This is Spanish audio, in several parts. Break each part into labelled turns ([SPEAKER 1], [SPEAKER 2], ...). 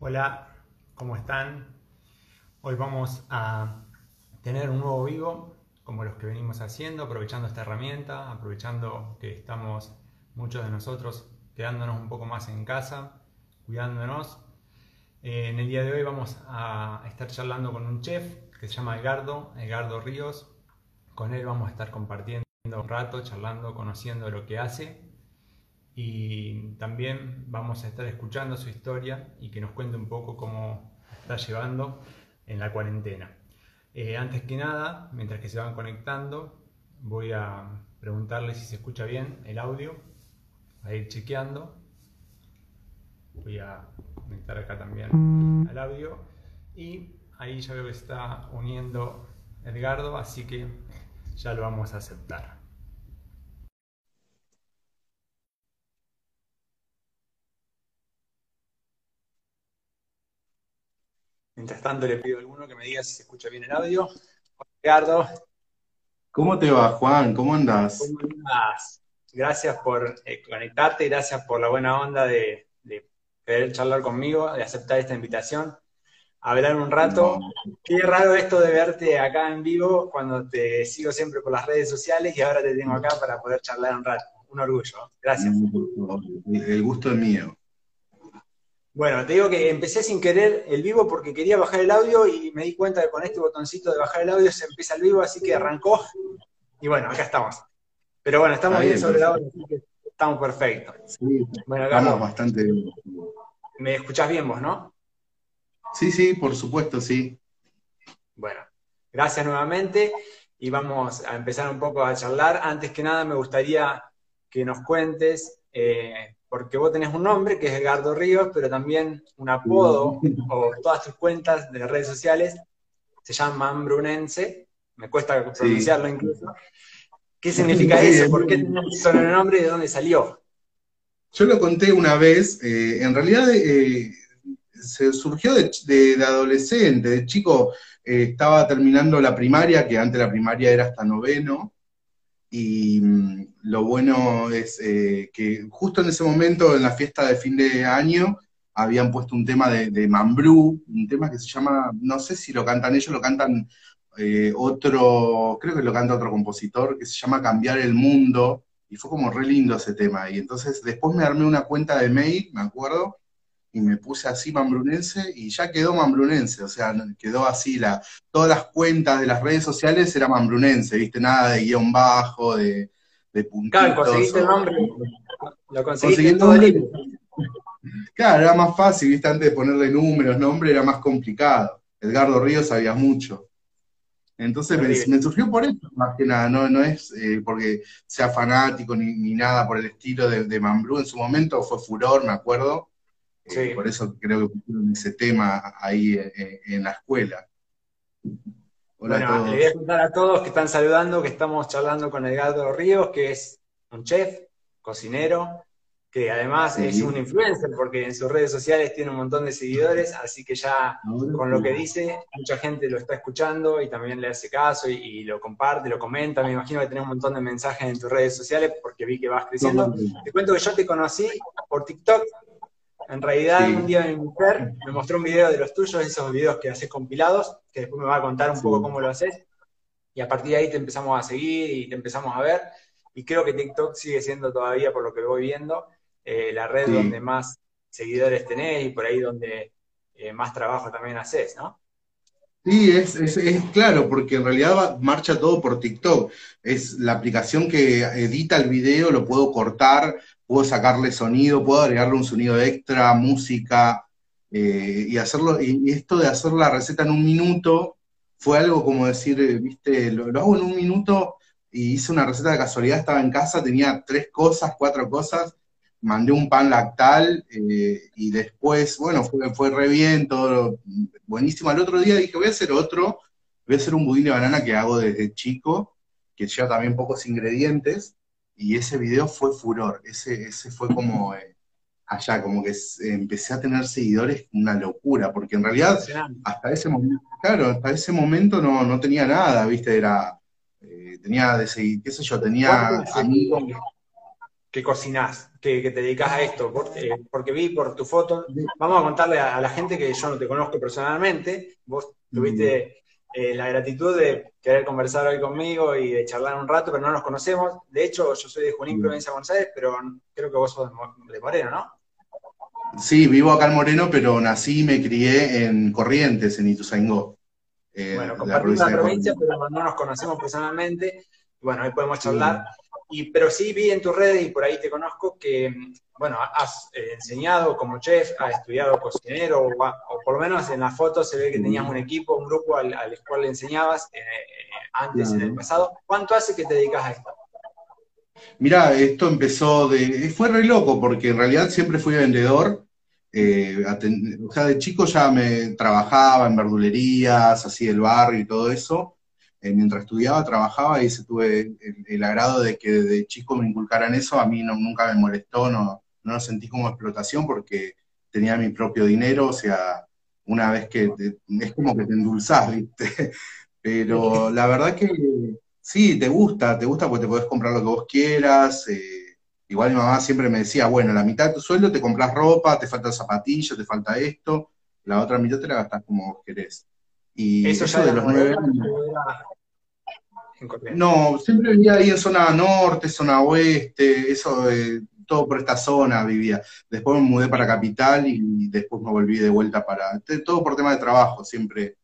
[SPEAKER 1] Hola, ¿cómo están? Hoy vamos a tener un nuevo vivo, como los que venimos haciendo, aprovechando esta herramienta, aprovechando que estamos muchos de nosotros quedándonos un poco más en casa, cuidándonos. Eh, en el día de hoy vamos a estar charlando con un chef que se llama Edgardo, Edgardo Ríos. Con él vamos a estar compartiendo un rato, charlando, conociendo lo que hace y también vamos a estar escuchando su historia y que nos cuente un poco cómo está llevando en la cuarentena. Eh, antes que nada, mientras que se van conectando, voy a preguntarle si se escucha bien el audio, a ir chequeando. Voy a conectar acá también al audio y ahí ya veo que está uniendo Edgardo, así que ya lo vamos a aceptar. Mientras tanto, le pido a alguno que me diga si se escucha bien el audio. Ricardo.
[SPEAKER 2] ¿Cómo te va, Juan? ¿Cómo andas?
[SPEAKER 1] ¿Cómo andás? Gracias por eh, conectarte y gracias por la buena onda de, querer charlar conmigo, de aceptar esta invitación. hablar un rato. Qué raro esto de verte acá en vivo cuando te sigo siempre por las redes sociales y ahora te tengo acá para poder charlar un rato. Un orgullo. Gracias.
[SPEAKER 2] El gusto es mío.
[SPEAKER 1] Bueno, te digo que empecé sin querer el vivo porque quería bajar el audio y me di cuenta que con este botoncito de bajar el audio se empieza el vivo, así que arrancó. Y bueno, acá estamos. Pero bueno, estamos bien, sobre la hora, así que estamos perfectos.
[SPEAKER 2] Sí, bueno, estamos bastante bien.
[SPEAKER 1] ¿Me escuchás bien vos, no?
[SPEAKER 2] Sí, sí, por supuesto, sí.
[SPEAKER 1] Bueno, gracias nuevamente y vamos a empezar un poco a charlar. Antes que nada, me gustaría que nos cuentes eh, porque vos tenés un nombre que es Edgardo Ríos, pero también un apodo, o todas tus cuentas de redes sociales se llaman Brunense, me cuesta pronunciarlo incluso. ¿Qué significa eso? ¿Por qué tenés el nombre y de dónde salió?
[SPEAKER 2] Yo lo conté una vez, eh, en realidad eh, se surgió de, adolescente, de chico eh, estaba terminando la primaria, que antes la primaria era hasta noveno, y mm, lo bueno es eh, que justo en ese momento, en la fiesta de fin de año, habían puesto un tema de, de Mambrú, un tema que se llama, no sé si lo cantan ellos, lo cantan eh, otro, creo que lo canta otro compositor, que se llama Cambiar el Mundo, y fue como re lindo ese tema. Y entonces después me armé una cuenta de mail, me acuerdo, y me puse así mambrunense y ya quedó mambrunense, o sea, quedó así, la, todas las cuentas de las redes sociales era mambrunense, viste, nada de guion bajo, de, de puntitos.
[SPEAKER 1] Claro, conseguiste el nombre, lo conseguiste todo el
[SPEAKER 2] Claro, era más fácil, viste, antes de ponerle números, nombre era más complicado. Edgardo Ríos sabía mucho. Entonces me, surgió por eso, más que nada, no, no es eh, porque sea fanático ni, ni, nada por el estilo de, de Mambrú, en su momento fue furor, me acuerdo, eh, por eso creo que pusieron ese tema ahí eh, en la escuela.
[SPEAKER 1] bueno, le voy a contar a todos que están saludando que estamos charlando con Edgardo Ríos, que es un chef, cocinero, que además es un influencer porque en sus redes sociales tiene un montón de seguidores, así que ya con lo que dice, mucha gente lo está escuchando y también le hace caso y, lo comparte, lo comenta. Me imagino que tenés un montón de mensajes en tus redes sociales porque vi que vas creciendo. Te cuento que yo te conocí por TikTok, en realidad, un día mi mujer me mostró un video de los tuyos, esos videos que haces compilados, que después me va a contar un poco cómo lo haces. Y a partir de ahí te empezamos a seguir y te empezamos a ver. Y creo que TikTok sigue siendo todavía, por lo que voy viendo, eh, la red donde más seguidores tenés y por ahí donde eh, más trabajo también haces, ¿no?
[SPEAKER 2] Sí, es, es, es, claro, porque en realidad marcha todo por TikTok. Es la aplicación que edita el video, lo puedo cortar, puedo sacarle sonido, puedo agregarle un sonido extra, música, eh, y hacerlo, y esto de hacer la receta en un minuto fue algo como decir, eh, viste, lo, hago en un minuto y hice una receta de casualidad, estaba en casa, tenía tres cosas, cuatro cosas, mandé un pan lactal eh, y después, bueno, fue, fue re bien, todo buenísimo. Al otro día dije, voy a hacer otro, voy a hacer un budín de banana que hago desde chico, que lleva también pocos ingredientes, y ese video fue furor, ese, ese fue como eh, allá, como que empecé a tener seguidores, una locura, porque en realidad hasta ese momento, claro, hasta ese momento no, no tenía nada, viste, era, eh, tenía de seguir, qué sé yo, tenía amigos.
[SPEAKER 1] Que cocinás, que, te dedicas a esto? Porque, porque, vi por tu foto, vamos a contarle a, la gente que yo no te conozco personalmente, vos tuviste eh, la gratitud de querer conversar hoy conmigo y de charlar un rato, pero no nos conocemos. De hecho, yo soy de Junín, provincia de Buenos Aires, pero creo que vos sos de Moreno, ¿no?
[SPEAKER 2] Sí, vivo acá en Moreno, pero nací y me crié en Corrientes, en Ituzaingó.
[SPEAKER 1] Eh, bueno, compartimos la provincia, pero no nos conocemos personalmente. Bueno, ahí podemos charlar. Y, pero sí vi en tus redes, y por ahí te conozco, que, bueno, has eh, enseñado como chef, has estudiado cocinero, o, por lo menos en la foto se ve que tenías un equipo, un grupo al, cual le enseñabas eh, antes, en el pasado. ¿Cuánto hace que te dedicas a esto?
[SPEAKER 2] Mira, esto empezó de. Fue re loco, porque en realidad siempre fui vendedor. Eh, o sea, de chico ya me trabajaba en verdulerías, así el barrio y todo eso. Eh, mientras estudiaba, trabajaba y se tuve el, agrado de que de chico me inculcaran eso. A mí no, nunca me molestó, no, no lo sentí como explotación porque tenía mi propio dinero. O sea, una vez que es como que te endulzás, ¿viste? Pero la verdad que Sí, te gusta, te gusta porque te podés comprar lo que vos quieras. Eh, igual mi mamá siempre me decía, bueno, la mitad de tu sueldo te compras ropa, te falta zapatillas, te falta esto, la otra mitad te la gastas como vos querés. Y eso, ya de los nueve años. No, siempre vivía ahí en zona norte, zona oeste, eso, eh, todo por esta zona vivía. Después me mudé para capital y después me volví de vuelta para, todo por tema de trabajo, siempre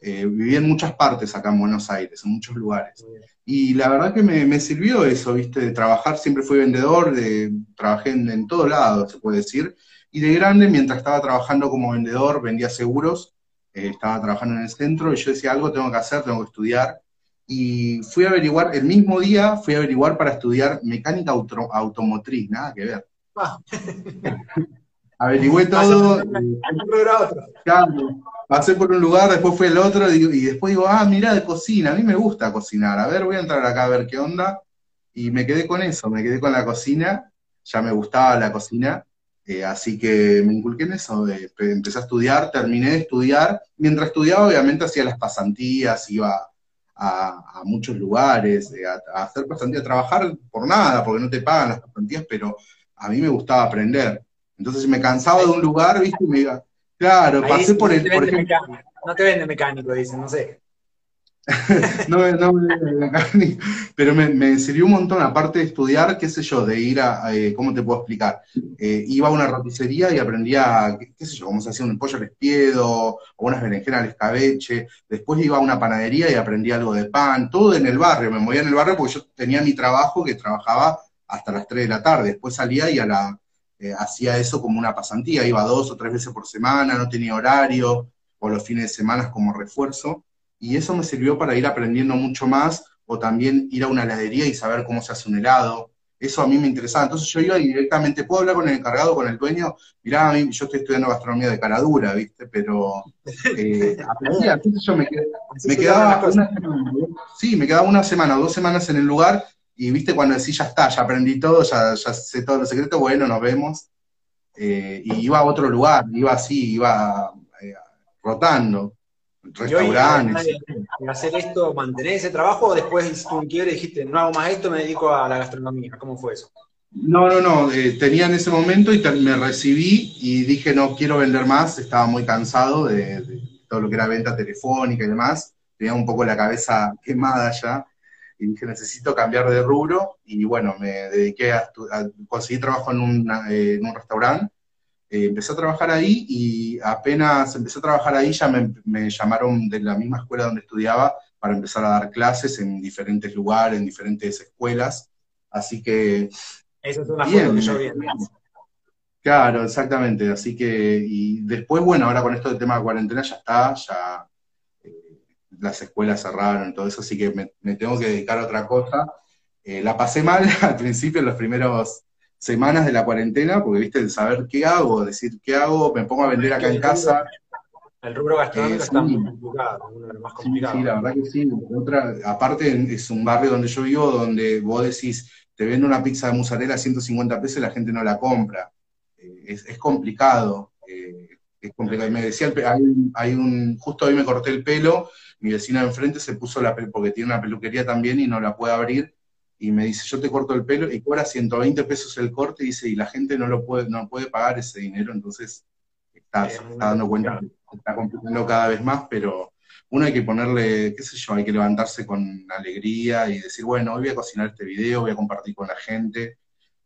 [SPEAKER 2] eh, viví en muchas partes acá en Buenos Aires, en muchos lugares. Y la verdad que me, sirvió eso, ¿viste? De trabajar, siempre fui vendedor, de, trabajé en, en todo lado, se puede decir. Y de grande, mientras estaba trabajando como vendedor, vendía seguros, eh, estaba trabajando en el centro y yo decía, algo tengo que hacer, tengo que estudiar. Y fui a averiguar, el mismo día fui a averiguar para estudiar mecánica automotriz, nada que ver. Ah. Averigüé todo. pasé por un lugar, después fui al otro y, después digo, ah, mira, de cocina, a mí me gusta cocinar, a ver, voy a entrar acá a ver qué onda. Y me quedé con eso, me quedé con la cocina, ya me gustaba la cocina, eh, así que me inculqué en eso, empecé a estudiar, terminé de estudiar. Mientras estudiaba, obviamente hacía las pasantías, iba a, muchos lugares, eh, a, a, hacer pasantías, a trabajar por nada, porque no te pagan las pasantías, pero a mí me gustaba aprender. Entonces me cansaba de un lugar, ¿viste? Y me iba. Claro, pasé por el. Por ejemplo,
[SPEAKER 1] no te vende mecánico, dicen, no sé.
[SPEAKER 2] no, no me pero me, sirvió un montón, aparte de estudiar, qué sé yo, de ir a, eh, ¿cómo te puedo explicar? Eh, iba a una roticería y aprendía, qué, sé yo, cómo se hacía un pollo al espiedo, o unas berenjenas al escabeche, después iba a una panadería y aprendía algo de pan, todo en el barrio, me movía en el barrio porque yo tenía mi trabajo que trabajaba hasta las 3 de la tarde, después salía y a la eh, hacía eso como una pasantía, iba dos o tres veces por semana, no tenía horario, o los fines de semana como refuerzo, y eso me sirvió para ir aprendiendo mucho más, o también ir a una heladería y saber cómo se hace un helado, eso a mí me interesaba. Entonces yo iba directamente, puedo hablar con el encargado, con el dueño, mirá, a mí, yo estoy estudiando gastronomía de cara dura, ¿viste? Pero eh, aprendía, yo me, quedaba una semana, sí, me quedaba una semana o dos semanas en el lugar y viste cuando decís, ya está, ya aprendí todo, ya, ya sé todos los secretos, bueno, nos vemos. Eh, y iba a otro lugar, iba así, iba eh, rotando, restaurantes.
[SPEAKER 1] ¿Y hacer esto, mantener ese trabajo o después hiciste un quiebre y dijiste, no hago más esto, me dedico a la gastronomía? ¿Cómo fue eso?
[SPEAKER 2] No, no, no, eh, tenía en ese momento y me recibí y dije, no quiero vender más, estaba muy cansado de, de todo lo que era venta telefónica y demás, tenía un poco la cabeza quemada ya y dije, necesito cambiar de rubro, y bueno, me dediqué a, conseguir trabajo en, eh, en un restaurante, eh, empecé a trabajar ahí, y apenas empecé a trabajar ahí, ya me, llamaron de la misma escuela donde estudiaba para empezar a dar clases en diferentes lugares, en diferentes escuelas, así que...
[SPEAKER 1] Eso es una bien, que yo vi
[SPEAKER 2] Claro, exactamente. Así que, y después, bueno, ahora con esto del tema de cuarentena ya está, ya las escuelas cerraron y todo eso, así que me, tengo que dedicar a otra cosa. Eh, la pasé mal al principio, en las primeras semanas de la cuarentena, porque viste, de saber qué hago, decir qué hago, me pongo a vender acá en casa.
[SPEAKER 1] El rubro gastronómico eh, está muy complicado, uno de los más complicados.
[SPEAKER 2] Sí, la verdad que sí. Otra, aparte, es un barrio donde yo vivo, donde vos decís, te vendo una pizza de mozzarella a 150 pesos y la gente no la compra. Eh, es, complicado. es complicado. Y me decía, hay, hay un, justo hoy me corté el pelo mi vecina de enfrente se puso la porque tiene una peluquería también y no la puede abrir, y me dice, yo te corto el pelo y cobra 120 pesos el corte y dice, y la gente no lo puede, no puede pagar ese dinero, entonces está, se está dando cuenta que está complicando cada vez más, pero uno hay que ponerle, qué sé yo, hay que levantarse con alegría y decir, bueno, hoy voy a cocinar este video, voy a compartir con la gente.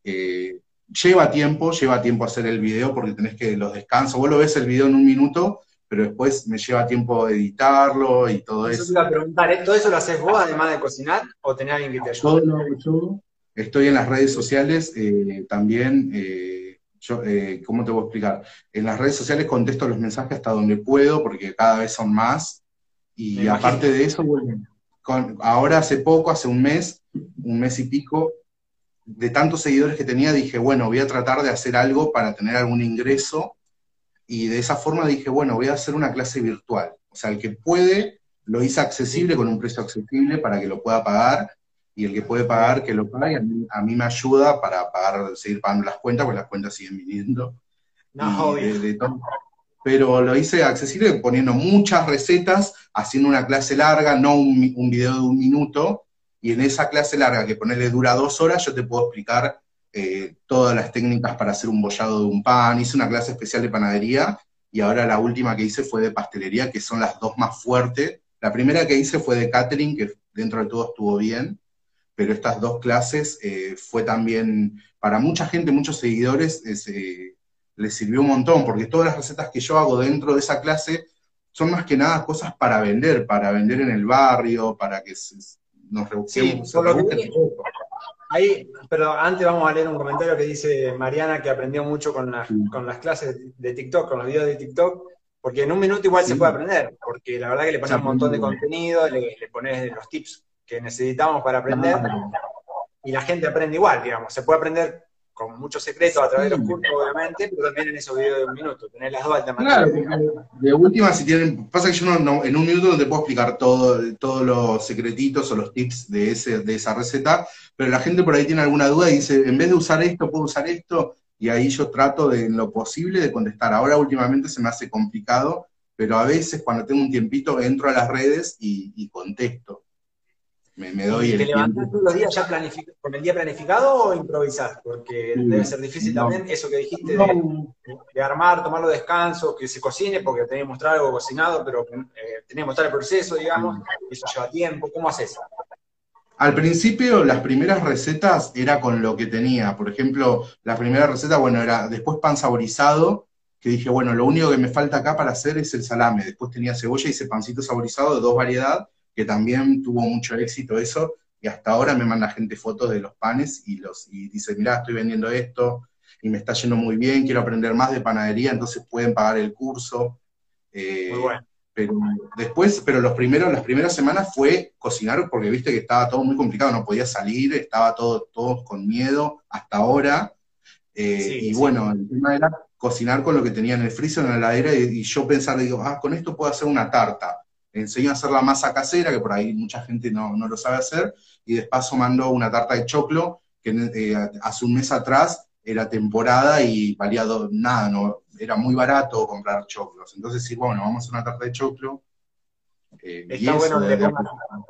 [SPEAKER 2] Eh, lleva tiempo, lleva tiempo hacer el video porque tenés que los descansos, vos lo ves el video en un minuto, pero después me lleva tiempo editarlo y todo eso.
[SPEAKER 1] Eso te iba a preguntar, ¿eh? ¿todo eso lo haces vos además de cocinar o tenés alguien que te ayude?
[SPEAKER 2] Todo lo hago yo. Estoy en las redes sociales eh, también, eh, yo, eh, ¿cómo te voy a explicar? En las redes sociales contesto los mensajes hasta donde puedo, porque cada vez son más. Y
[SPEAKER 1] Me
[SPEAKER 2] aparte de eso, bueno, con- ahora hace poco, hace un mes, un mes y pico, de tantos seguidores que tenía, dije, bueno, voy a tratar de hacer algo para tener algún ingreso. Y de esa forma dije, bueno, voy a hacer una clase virtual. O sea, el que puede, lo hice accesible con un precio accesible para que lo pueda pagar. Y el que puede pagar, que lo pague. A mí, a mí me ayuda para pagar, seguir pagando las cuentas, porque las cuentas siguen viniendo.
[SPEAKER 1] No,
[SPEAKER 2] de-. Pero lo hice accesible poniendo muchas recetas, haciendo una clase larga, no un, un video de un minuto. Y en esa clase larga, que ponerle dura dos horas, yo te puedo explicar eh, todas las técnicas para hacer un bollado de un pan. Hice una clase especial de panadería y ahora la última que hice fue de pastelería, que son las dos más fuertes. La primera que hice fue de catering, que dentro de todo estuvo bien, pero estas dos clases eh, fue también, para mucha gente, muchos seguidores, es, eh, les sirvió un montón, porque todas las recetas que yo hago dentro de esa clase son más que nada cosas para vender, para vender en el barrio, para que se- nos rebusquemos.
[SPEAKER 1] Sí, Ahí, pero antes vamos a leer un comentario que dice Mariana que aprendió mucho con las, con las clases de TikTok, con los videos de TikTok, porque en un minuto igual se puede aprender, porque la verdad que le pones un montón de contenido, le, le pones los tips que necesitamos para aprender y la gente aprende igual, digamos. Se puede aprender con muchos secretos a través de los cursos, obviamente, pero también en esos videos de un minuto, tener las dos alternativas.
[SPEAKER 2] Claro, de última, si tienen, pasa que yo no, no- en un minuto no te puedo explicar todo, todos los secretitos o los tips de, ese, de esa receta, pero la gente por ahí tiene alguna duda y dice, en vez de usar esto, puedo usar esto, y ahí yo trato de, en lo posible de contestar. Ahora últimamente se me hace complicado, pero a veces cuando tengo un tiempito entro a las redes y, y contesto. Me, me doy
[SPEAKER 1] ¿Y
[SPEAKER 2] el
[SPEAKER 1] te levantás
[SPEAKER 2] tiempo.
[SPEAKER 1] todos los días ya con el día planificado o improvisás? Porque
[SPEAKER 2] Sí.
[SPEAKER 1] debe ser difícil
[SPEAKER 2] No.
[SPEAKER 1] también eso que dijiste de,
[SPEAKER 2] No,
[SPEAKER 1] de armar, tomar los descansos, que se cocine, porque tenés que mostrar algo cocinado, pero eh, tenés que mostrar el proceso, digamos, eso lleva tiempo. ¿Cómo haces?
[SPEAKER 2] Al principio, las primeras recetas era con lo que tenía. Por ejemplo, la primera receta, bueno, era después pan saborizado, que dije, bueno, lo único que me falta acá para hacer es el salame. Después tenía cebolla y ese pancito saborizado de dos variedades, que también tuvo mucho éxito eso, y hasta ahora me manda gente fotos de los panes y, los, y dice, mirá, estoy vendiendo esto, y me está yendo muy bien, quiero aprender más de panadería, entonces pueden pagar el curso. Eh,
[SPEAKER 1] Muy bueno.
[SPEAKER 2] pero después, pero los primeros, las primeras semanas fue cocinar porque viste que estaba todo muy complicado, no podía salir, estaba todo, todos con miedo hasta ahora. Eh,
[SPEAKER 1] Sí,
[SPEAKER 2] y
[SPEAKER 1] sí.
[SPEAKER 2] bueno, el tema era cocinar con lo que tenía en el freezer, en la heladera, y, y yo pensar, digo, ah, con esto puedo hacer una tarta. Enseño a hacer la masa casera, que por ahí mucha gente no, no lo sabe hacer, y de paso mando una tarta de choclo, que eh, hace un mes atrás era temporada y valía do- nada, no, era muy barato comprar choclos. Entonces, sí, bueno, vamos a hacer una tarta de choclo. eh,
[SPEAKER 1] Está
[SPEAKER 2] eso,
[SPEAKER 1] bueno que pongan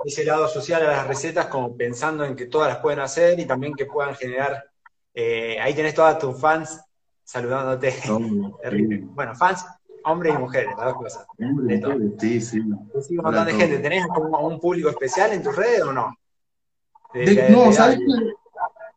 [SPEAKER 1] ese lado social a las recetas, como pensando en que todas las pueden hacer y también que puedan generar. eh, ahí tenés todas tus fans saludándote.
[SPEAKER 2] No,
[SPEAKER 1] Bueno, fans, hombres y mujeres, las dos cosas.
[SPEAKER 2] hombre, sí, sí.
[SPEAKER 1] Te sigue un
[SPEAKER 2] Para
[SPEAKER 1] montón de
[SPEAKER 2] todo.
[SPEAKER 1] gente. ¿Tenés como un público especial en tus redes o no? De-
[SPEAKER 2] De-
[SPEAKER 1] de-
[SPEAKER 2] no,
[SPEAKER 1] de-
[SPEAKER 2] ¿sabes qué?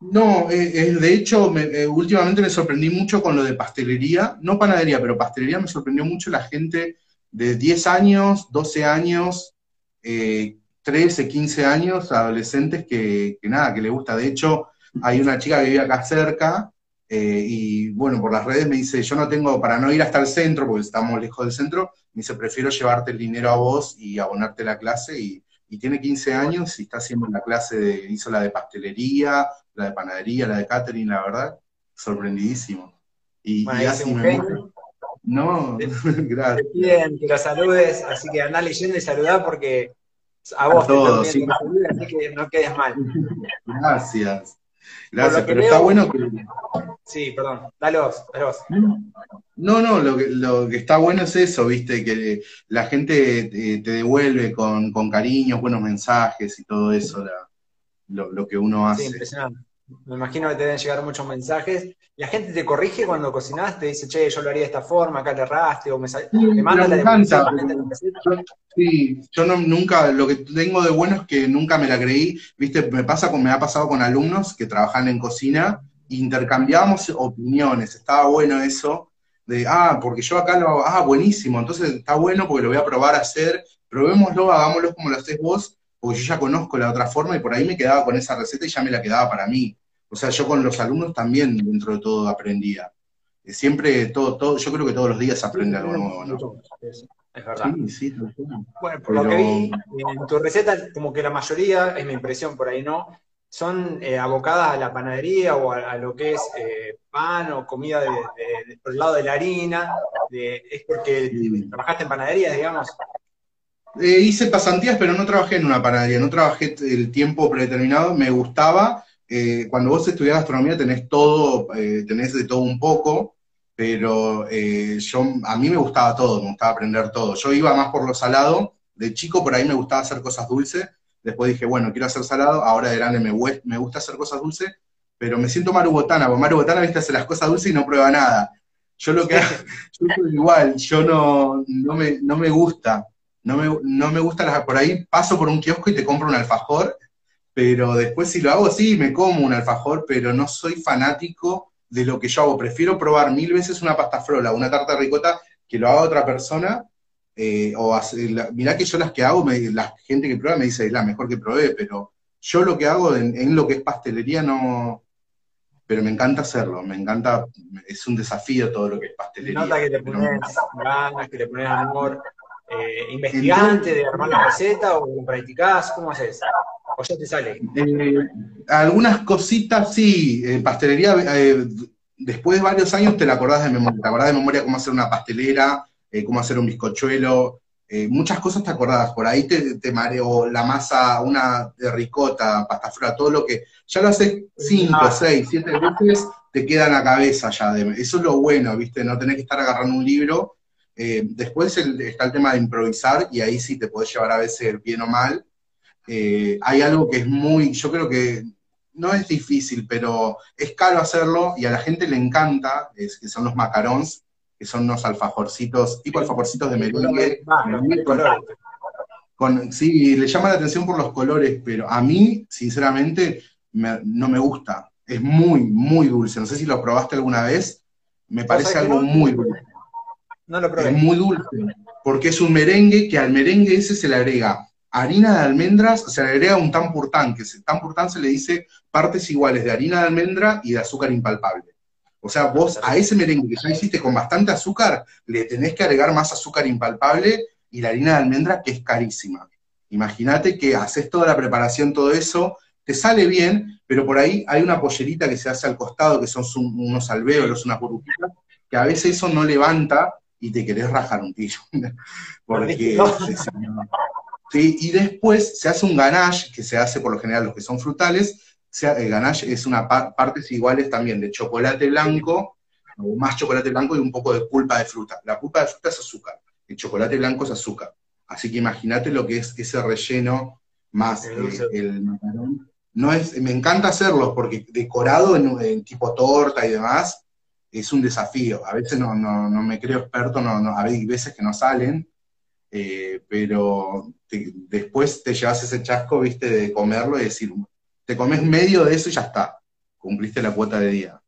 [SPEAKER 2] No, eh, eh, de hecho, me- eh, últimamente me sorprendí mucho con lo de pastelería, no panadería, pero pastelería me sorprendió mucho la gente de 10 años, 12 años, eh, 13, 15 años, adolescentes que, que nada, que le gusta. De hecho, hay una chica que vive acá cerca eh, y bueno, por las redes me dice, yo no tengo, para no ir hasta el centro, porque estamos lejos del centro, me dice, prefiero llevarte el dinero a vos y abonarte la clase y, y tiene 15 años y está haciendo la clase de, hizo la de pastelería, la de panadería, la de catering, la verdad, sorprendidísimo. Y,
[SPEAKER 1] Bueno,
[SPEAKER 2] y
[SPEAKER 1] es
[SPEAKER 2] así
[SPEAKER 1] un
[SPEAKER 2] me
[SPEAKER 1] genio.
[SPEAKER 2] No,
[SPEAKER 1] Te
[SPEAKER 2] gracias.
[SPEAKER 1] piden que los saludes, así que andá leyendo y saludá porque a vos
[SPEAKER 2] A
[SPEAKER 1] te
[SPEAKER 2] todos,
[SPEAKER 1] están
[SPEAKER 2] sí.
[SPEAKER 1] así que no quedes mal.
[SPEAKER 2] Gracias. Gracias,
[SPEAKER 1] lo
[SPEAKER 2] pero está bueno que,
[SPEAKER 1] Sí, perdón. Dale vos, dale vos.
[SPEAKER 2] No, no, lo que, lo que está bueno es eso, viste, que la gente te, te devuelve con, con cariños, buenos mensajes y todo eso. la- lo, que uno hace.
[SPEAKER 1] Sí, impresionante. Me imagino que te deben llegar muchos mensajes. La gente te corrige cuando cocinas, te dice, che, yo lo haría de esta forma, acá le erraste, o me, me manda la
[SPEAKER 2] encanta. sí, yo no, nunca, lo que tengo de bueno es que nunca me la creí. Viste, me pasa con, me ha pasado con alumnos que trabajan en cocina, intercambiamos opiniones, estaba bueno eso, de, ah, porque yo acá lo hago, ah, buenísimo, entonces está bueno porque lo voy a probar a hacer, probémoslo, hagámoslo como lo haces vos, porque yo ya conozco la otra forma y por ahí me quedaba con esa receta y ya me la quedaba para mí. O sea, yo con los alumnos también dentro de todo aprendía. Eh, siempre, todo, todo, yo creo que todos los días aprende algo nuevo, ¿no?
[SPEAKER 1] Es, verdad. Sí, sí, bueno, por lo que vi, en tu receta, como que la mayoría, es mi impresión por ahí, ¿no? Son eh, abocadas a la panadería o a, lo que es eh, pan o comida de, por el lado de la harina. es porque trabajaste en panadería, digamos.
[SPEAKER 2] Hice pasantías, pero no trabajé en una panadería, no trabajé el tiempo predeterminado, me gustaba, eh, cuando vos estudias gastronomía tenés todo, eh, tenés de todo un poco, pero eh, yo, a mí me gustaba todo, me gustaba aprender todo. Yo iba más por lo salado, de chico por ahí me gustaba hacer cosas dulces, después dije, bueno, quiero hacer salado, ahora de grande me, me gusta hacer cosas dulces, pero me siento Maru Botana, porque Maru Botana, viste, hace las cosas dulces y no prueba nada. Yo lo que hago, yo soy igual, yo no, no, me, no me gusta, no me, no me gusta las, por ahí paso por un kiosco y te compro un alfajor pero después si lo hago, sí, me como un alfajor, pero no soy fanático de lo que yo hago. Prefiero probar mil veces una pasta frola, una tarta ricota, que lo haga otra persona, eh, o hacer, mirá que yo las que hago, la gente que prueba me dice, es la mejor que probé, pero yo lo que hago en, lo que es pastelería no, pero me encanta hacerlo, me encanta, es un desafío todo lo que es pastelería.
[SPEAKER 1] Nota que le pones ganas, que le pones amor, eh, investigante de armar la receta o lo practicás, ¿cómo haces? ¿O ya te sale?
[SPEAKER 2] Eh, algunas cositas sí, eh, pastelería, eh, después de varios años te la acordás de memoria, te acordás de memoria cómo hacer una pastelera, cómo hacer un bizcochuelo, muchas cosas te acordás, por ahí te, te mareo la masa, una de ricota, pasta frola, todo lo que, ya lo haces cinco, ah. seis, siete veces, te queda en la cabeza ya, de, eso es lo bueno, ¿viste? No tenés que estar agarrando un libro. Después está el tema de improvisar y ahí sí te podés llevar a veces bien o mal, eh, hay algo que es muy, yo creo que no es difícil, pero es caro hacerlo y a la gente le encanta, es, que son los macarons, que son unos alfajorcitos, tipo alfajorcitos de merengue. Con, sí, le llama la atención por los colores, pero a mí, sinceramente, no me gusta. Es muy, muy dulce. No sé si lo probaste alguna vez. Me parece algo muy dulce. Es muy dulce, porque es un merengue que al merengue ese se le agrega harina de almendras, se le agrega un tampurtán, que se, tampurtán se le dice partes iguales de harina de almendra y de azúcar impalpable. O sea, vos a ese merengue que ya hiciste con bastante azúcar, le tenés que agregar más azúcar impalpable y la harina de almendra, que es carísima. Imagínate que haces toda la preparación, todo eso, te sale bien, pero por ahí hay una pollerita que se hace al costado, que son unos alvéolos, unas burbujitas, que a veces eso no levanta y te querés rajar un tillo. Porque ¿sí? Y después se hace un ganache, que se hace por lo general los que son frutales, el ganache es una partes iguales también de chocolate blanco, o más chocolate blanco y un poco de pulpa de fruta. La pulpa de fruta es azúcar, el chocolate blanco es azúcar. Así que imagínate lo que es ese relleno más el macarón. No es, me encanta hacerlo porque decorado en, tipo torta y demás es un desafío. A veces no, no, no me creo experto, no, no, hay veces que no salen, eh, pero después te llevas ese chasco, viste, de comerlo y decir, te comes medio de eso y ya está, cumpliste la cuota de día.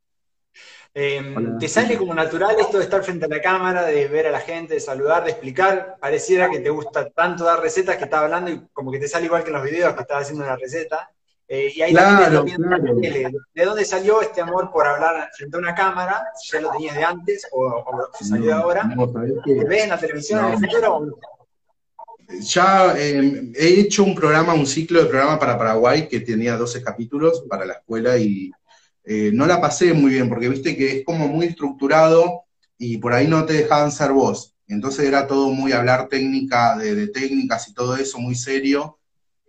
[SPEAKER 1] Em, ¿Te sale como natural esto de estar frente a la cámara, de ver a la gente, de saludar, de explicar? Pareciera que te gusta tanto dar recetas que estás hablando y como que te sale igual que en los videos que estás haciendo una receta. Eh, y ahí claro, ¿De dónde salió este amor por hablar frente a una cámara? Si ya lo tenías de antes o, o salió ahora. ¿Ves en la televisión en el futuro?
[SPEAKER 2] Ya eh, he hecho un programa, un ciclo de programa para Paraguay que tenía 12 capítulos para la escuela y eh, no la pasé muy bien porque viste que es como muy estructurado y por ahí no te dejaban ser vos. Entonces era todo muy hablar técnica, de, técnicas y todo eso, muy serio,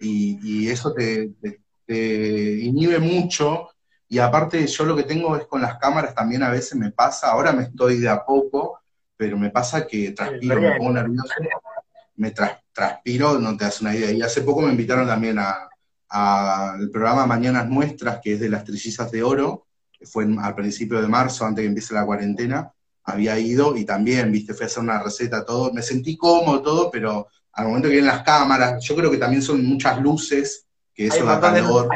[SPEAKER 2] y, eso te, inhibe mucho. Y aparte yo lo que tengo es con las cámaras también a veces me pasa, ahora me estoy de a poco, pero me pasa que transpiro, me pongo nervioso, me transpiro, no te das una idea. Y hace poco me invitaron también a, al programa Mañanas Nuestras, que es de las Trillizas de Oro, que fue al principio de marzo, antes que empiece la cuarentena, había ido y también, viste, fui a hacer una receta, todo, me sentí cómodo, todo, pero al momento que vienen las cámaras, yo creo que también son muchas luces, que eso da calor.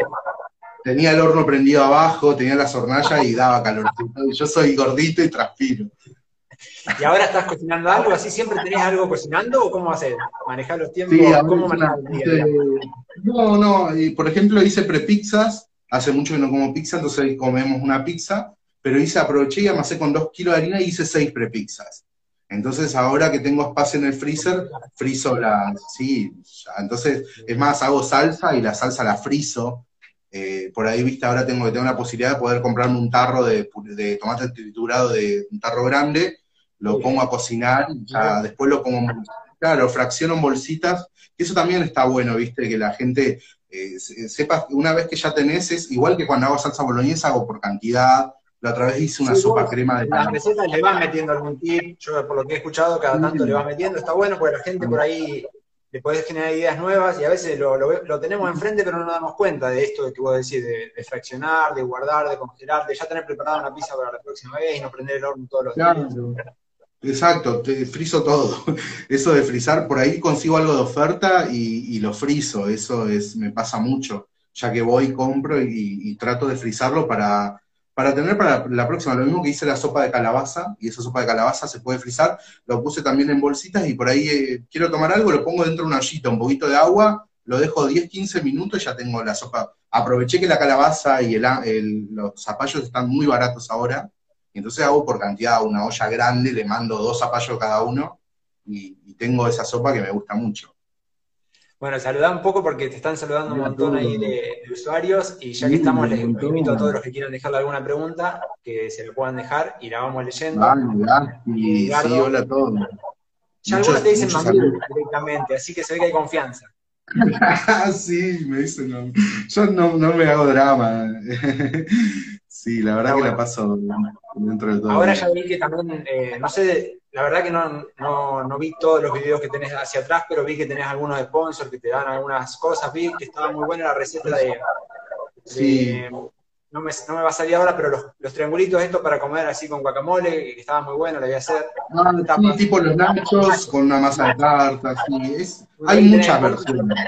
[SPEAKER 2] Tenía el horno prendido abajo, tenía las hornallas y daba calor. Yo soy gordito y transpiro.
[SPEAKER 1] ¿Y ahora estás cocinando algo? ¿Así siempre tenés algo cocinando o cómo haces? ¿Manejar los tiempos? ¿Cómo manejas el día?
[SPEAKER 2] No, no, y por ejemplo hice prepizzas, hace mucho que no como pizza, entonces comemos una pizza, pero hice, aproveché y amasé con dos kilos de harina y hice seis prepizzas. Entonces ahora que tengo espacio en el freezer, frizo la, sí, entonces es más, hago salsa y la salsa la frizo. Eh, por ahí, viste, ahora tengo que tener la posibilidad de poder comprarme un tarro de, de tomate triturado de un tarro grande, lo pongo a cocinar, ya después lo pongo, claro, fracciono en bolsitas, y eso también está bueno, viste, que la gente eh, sepa, una vez que ya tenés, es igual que cuando hago salsa boloñesa, hago por cantidad, la otra vez hice una sopa crema de
[SPEAKER 1] Las recetas le van metiendo algún tip, yo por lo que he escuchado, cada tanto le va metiendo, está bueno porque la gente por ahí le podés generar ideas nuevas y a veces lo, lo, tenemos enfrente pero no nos damos cuenta de esto que vos decís, de, de, fraccionar, de guardar, de congelar, de ya tener preparada una pizza para la próxima vez y no prender el horno todos los días.
[SPEAKER 2] Exacto, te frizo todo. Eso de frizar, por ahí consigo algo de oferta y, lo frizo, eso es, me pasa mucho, ya que voy, compro y trato de frizarlo para para tener para la próxima, lo mismo que hice la sopa de calabaza, y esa sopa de calabaza se puede frizar, lo puse también en bolsitas y por ahí eh, quiero tomar algo, lo pongo dentro de una ollita, un poquito de agua, lo dejo 10, 15 minutos y ya tengo la sopa. Aproveché que la calabaza y el, los zapallos están muy baratos ahora, entonces hago por cantidad una olla grande, le mando dos zapallos cada uno, y tengo esa sopa que me gusta mucho.
[SPEAKER 1] Bueno, saludá un poco porque te están saludando un montón ahí de, usuarios y ya que estamos, les invito a todos los que quieran dejarle alguna pregunta que se lo puedan dejar y la vamos leyendo.
[SPEAKER 2] Vale, y sí, hola a todos.
[SPEAKER 1] Ya algunos te dicen mamil directamente, así que se ve que hay confianza.
[SPEAKER 2] sí, me dicen, yo no, no me hago drama. Sí, la verdad que la paso dentro de todo.
[SPEAKER 1] Ahora ya vi que también, eh, no sé, la verdad que no, no, vi todos los videos que tenés hacia atrás, pero vi que tenés algunos sponsors que te dan algunas cosas. Vi que estaba muy buena la receta de.
[SPEAKER 2] sí.
[SPEAKER 1] no, me, no me va a salir ahora, pero los, los, triangulitos estos para comer así con guacamole, que estaba muy bueno, lo voy a hacer.
[SPEAKER 2] Ah, sí, tipo los nachos con una masa de tarta, sí. hay muchas versiones.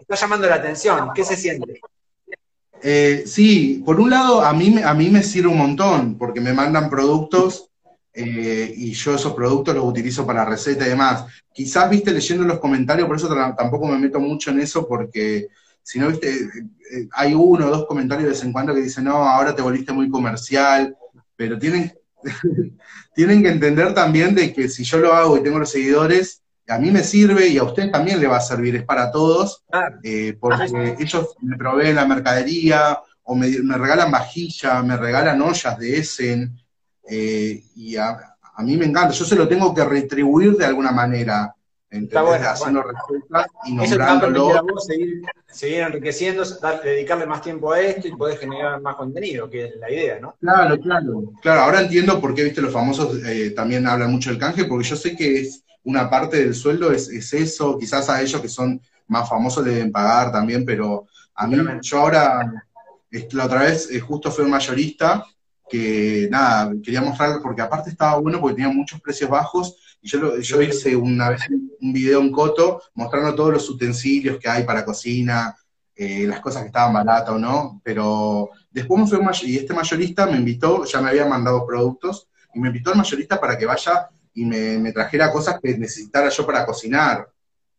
[SPEAKER 1] Está llamando la atención, ¿qué se siente?
[SPEAKER 2] Eh, sí, por un lado, a mí, a mí me sirve un montón, porque me mandan productos eh, y yo esos productos los utilizo para receta y demás. Quizás, viste, leyendo los comentarios, por eso tampoco me meto mucho en eso, porque si no, viste, eh, hay uno o dos comentarios de vez en cuando que dicen, no, ahora te volviste muy comercial, pero tienen, tienen que entender también de que si yo lo hago y tengo los seguidores, a mí me sirve y a usted también le va a servir, es para todos, eh, porque ellos me proveen la mercadería, o me, me regalan vajilla, me regalan ollas de Essen, eh, y a, mí me encanta, yo se lo tengo que retribuir de alguna manera. Está bueno, haciendo recetas y nombrándolo.
[SPEAKER 1] seguir, seguir enriqueciendo, dedicarle más tiempo a esto y poder generar más contenido, que es la idea, ¿no?
[SPEAKER 2] Claro, claro. Claro, ahora entiendo por qué, viste, los famosos eh, también hablan mucho del canje, porque yo sé que es una parte del sueldo es, eso, quizás a ellos que son más famosos le deben pagar también, pero a mí, yo ahora, la otra vez, eh, justo fui un mayorista que nada, quería mostrarlo porque aparte estaba bueno porque tenía muchos precios bajos y yo, yo hice una vez un video en Coto mostrando todos los utensilios que hay para cocina, eh, las cosas que estaban baratas o no, pero después me fui un y este mayorista me invitó, ya me había mandado productos, y me invitó al mayorista para que vaya y me, me trajera cosas que necesitara yo para cocinar.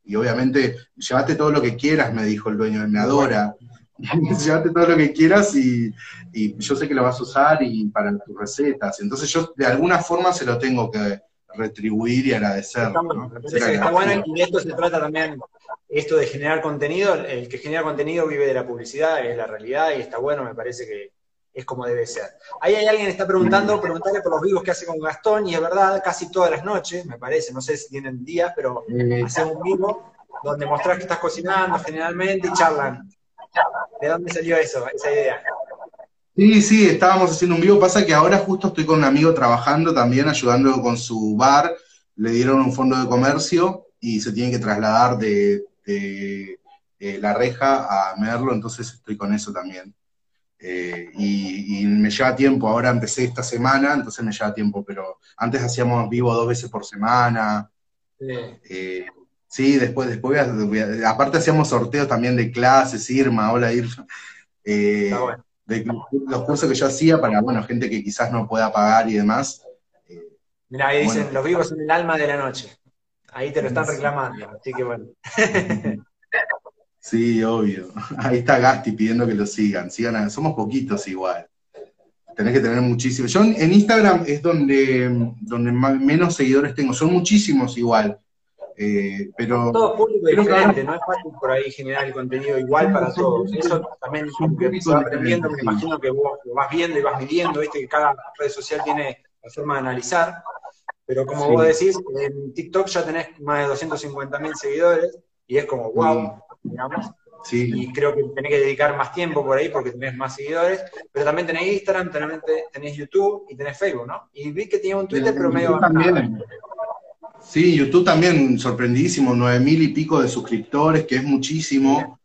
[SPEAKER 2] Y obviamente, llévate todo lo que quieras, me dijo el dueño, me adora. Llévate todo lo que quieras y, yo sé que lo vas a usar y para tus recetas. Entonces yo de alguna forma se lo tengo que retribuir y agradecer.
[SPEAKER 1] Está, bueno y de esto se trata también, esto de generar contenido. El que genera contenido vive de la publicidad, es la realidad y está bueno, me parece que es como debe ser. Ahí hay alguien que está preguntando, preguntarle por los vivos que hace con Gastón, y es verdad, casi todas las noches, me parece, no sé si tienen días, pero hacen un vivo donde mostrás que estás cocinando generalmente y charlan ¿De dónde salió eso, esa idea?
[SPEAKER 2] Sí, sí, estábamos haciendo un vivo. Pasa que ahora justo estoy con un amigo trabajando también, ayudando con su bar. Le dieron un fondo de comercio y se tiene que trasladar de, eh, la reja a Merlo, entonces estoy con eso también. Eh, y, me lleva tiempo, ahora empecé esta semana, entonces me lleva tiempo, pero antes hacíamos vivo dos veces por semana. Sí, después, después aparte hacíamos sorteos también de clases, Irma, hola Irma, de los cursos que yo hacía para, bueno, gente que quizás no pueda pagar y demás.
[SPEAKER 1] Mira, ahí dicen, los vivos son el alma de la noche. Ahí te lo están reclamando, así que bueno.
[SPEAKER 2] Sí, obvio. Ahí está Gasti pidiendo que lo sigan. sigan somos poquitos igual. Tenés que tener muchísimo. Yo en Instagram es donde, donde menos seguidores tengo. Son muchísimos igual. Eh, pero.
[SPEAKER 1] Todo público diferente, no es fácil por ahí generar el contenido igual para todos. Eso también es un va aprendiendo. Me imagino que vos lo vas viendo y vas midiendo. Viste que cada red social tiene la forma de analizar. Pero como vos decís, en TikTok ya tenés más de 250 mil seguidores y es como, wow, digamos. Y creo que tenés que dedicar más tiempo por ahí porque tenés más seguidores. Pero también tenés Instagram, también tenés YouTube y tenés Facebook, ¿no? Y vi que tenía un Twitter, pero medio
[SPEAKER 2] también. Sí, YouTube también sorprendidísimo, nueve mil y pico de suscriptores, que es muchísimo.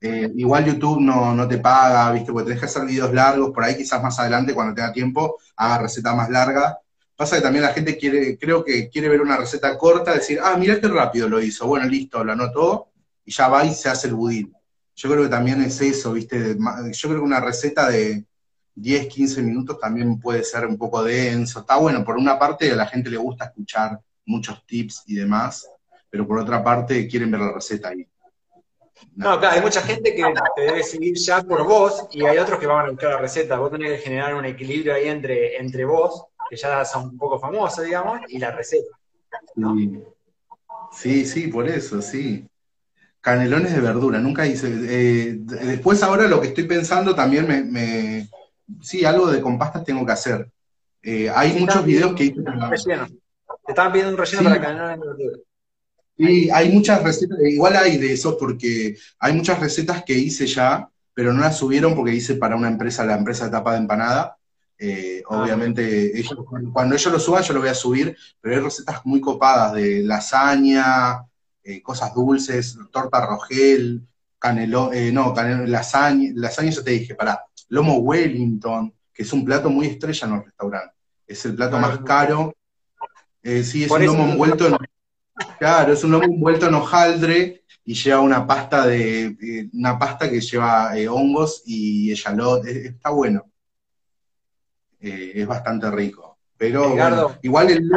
[SPEAKER 2] Eh, igual YouTube no, no, te paga, ¿viste? Porque tenés que hacer videos largos, por ahí quizás más adelante, cuando tenga tiempo, haga receta más larga. Pasa que también la gente quiere, creo que quiere ver una receta corta, decir, ah, mira qué rápido lo hizo, bueno, listo, lo anotó, y ya va y se hace el budín. Yo creo que también es eso, ¿viste? Yo creo que una receta de 10, 15 minutos también puede ser un poco denso. Está bueno, por una parte a la gente le gusta escuchar muchos tips y demás, pero por otra parte quieren ver la receta ahí.
[SPEAKER 1] No, claro, hay mucha gente que te debe seguir ya por vos y hay otros que van a buscar la receta. Vos tenés que generar un equilibrio ahí entre, entre vos que ya son un poco famosas, digamos, y la receta.
[SPEAKER 2] Sí. sí, por eso, sí. Canelones de verdura, nunca hice. Eh, después ahora lo que estoy pensando también me, Sí, algo de compastas tengo que hacer. Eh, hay muchos videos que hice.
[SPEAKER 1] Te estaban pidiendo un relleno para canelones de verdura.
[SPEAKER 2] Sí, hay muchas recetas, igual hay de eso porque hay muchas recetas que hice ya, pero no las subieron porque hice para una empresa, la empresa de tapa de empanada, eh, ah, obviamente, cuando ellos lo suban, yo lo voy a subir, pero hay recetas muy copadas de lasaña, eh, cosas dulces, torta rogel, canelo, eh, no, canelo, lasaña, lasaña ya te dije, para lomo Wellington, que es un plato muy estrella en los restaurantes. Es el plato más caro. sí, es un lomo envuelto en, claro, es un lomo envuelto en hojaldre y lleva una pasta de, una pasta que lleva hongos y echalot, está bueno. Eh, es bastante rico. Pero igual el...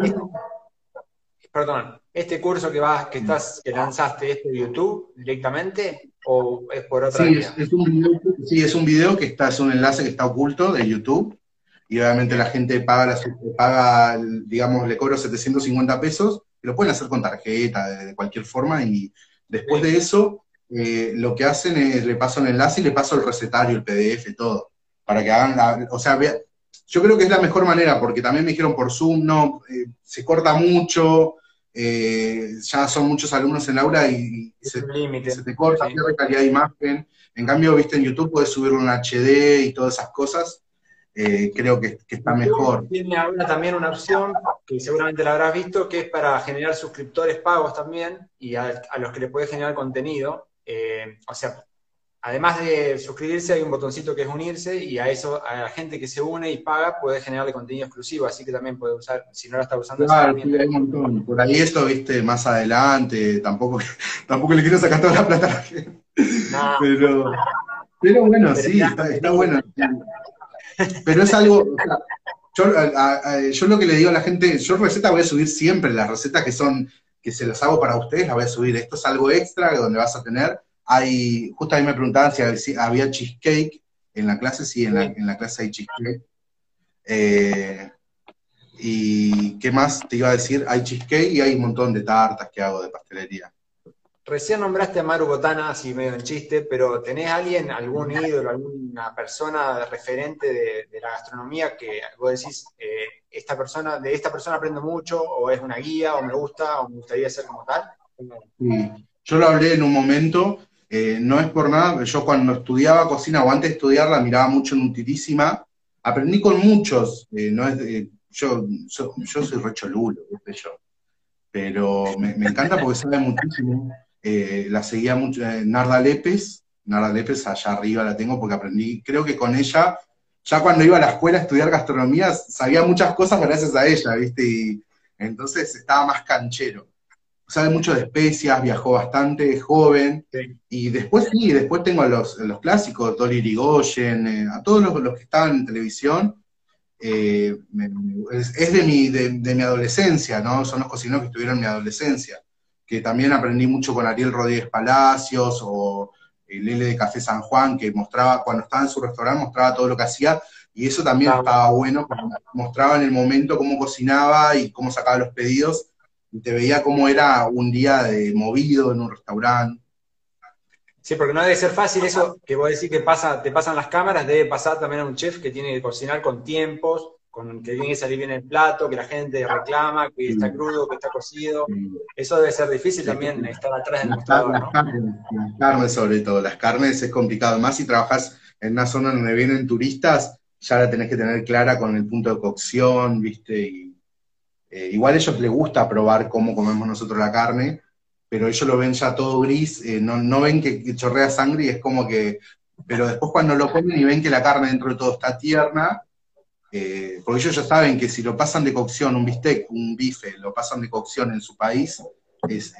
[SPEAKER 1] Perdón, ¿este curso que vas, que estás, que lanzaste es de YouTube directamente o es por otra
[SPEAKER 2] sí, Es, un video, sí, es un video que está, es un enlace que está oculto de YouTube y obviamente la gente paga, la, paga digamos, le cobro 750 pesos, y lo pueden hacer con tarjeta, de, cualquier forma, y después de eso, eh, lo que hacen es, le paso el enlace y le paso el recetario, el PDF, todo, para que hagan la, o sea, yo creo que es la mejor manera, porque también me dijeron por Zoom, no, eh, se corta mucho, eh, ya son muchos alumnos en aula y, se, te corta, pierde calidad de imagen. En cambio, viste, en YouTube puedes subirlo en HD y todas esas cosas. Eh, creo que, está mejor.
[SPEAKER 1] Tiene ahora también una opción que seguramente la habrás visto, que es para generar suscriptores pagos también y a, los que le puedes generar contenido. o sea, además de suscribirse, hay un botoncito que es unirse y a eso, a la gente que se une y paga, puede generarle contenido exclusivo, así que también puede usar, si no lo está usando.
[SPEAKER 2] Claro, sí, hay un montón. Por ahí esto, viste, más adelante, tampoco, tampoco le quiero sacar toda la plata a la gente. Pero, pero bueno, sí, está, bueno. Pero es algo, yo, yo lo que le digo a la gente, yo receta voy a subir siempre, las recetas que son, que se las hago para ustedes, las voy a subir. Esto es algo extra donde vas a tener hay, justo ahí me preguntaban si había cheesecake en la clase, sí, en la, en la clase hay cheesecake. Eh, y qué más te iba a decir, hay cheesecake y hay un montón de tartas que hago de pastelería.
[SPEAKER 1] Recién nombraste a Maru Botana, así medio en chiste, pero ¿tenés alguien, algún ídolo, alguna persona referente de, la gastronomía que vos decís, eh, esta persona, de esta persona aprendo mucho, o es una guía, o me gusta, o me gustaría ser como tal?
[SPEAKER 2] Yo lo hablé en un momento, eh, no es por nada, yo cuando estudiaba cocina o antes de estudiarla miraba mucho Nutidísima, aprendí con muchos, eh, no es yo, yo, soy recholulo, yo, pero me, encanta porque sabe muchísimo. eh, la seguía mucho, Narda Lepes, Narda Lepes allá arriba la tengo porque aprendí, creo que con ella, ya cuando iba a la escuela a estudiar gastronomía, sabía muchas cosas gracias a ella, ¿viste? Entonces estaba más canchero. Sabe mucho de especias, viajó bastante, joven. Y después sí, después tengo a los, los clásicos, Dolly Rigoyen, eh, a todos los, los, que estaban en televisión. Eh, es, de, mi, de, mi adolescencia, ¿no? Son los cocineros que estuvieron en mi adolescencia. Que también aprendí mucho con Ariel Rodríguez Palacios o el L de Café San Juan, que mostraba, cuando estaba en su restaurante, mostraba todo lo que hacía. Y eso también estaba bueno, mostraba en el momento cómo cocinaba y cómo sacaba los pedidos te veía cómo era un día de movido en un restaurante.
[SPEAKER 1] Sí, porque no debe ser fácil eso que vos decís que pasa, te pasan las cámaras, debe pasar también a un chef que tiene que cocinar con tiempos, con que tiene que salir bien el plato, que la gente reclama, que está crudo, que está cocido. Eso debe ser difícil también estar atrás del mostrador,
[SPEAKER 2] Las, carnes, las carnes sobre todo, las carnes es complicado, más si trabajas en una zona donde vienen turistas, ya la tenés que tener clara con el punto de cocción, ¿viste? Y eh, igual a ellos les gusta probar cómo comemos nosotros la carne, pero ellos lo ven ya todo gris, eh, no, ven que, chorrea sangre y es como que, pero después cuando lo comen y ven que la carne dentro de todo está tierna, eh, porque ellos ya saben que si lo pasan de cocción, un bistec, un bife, lo pasan de cocción en su país, es,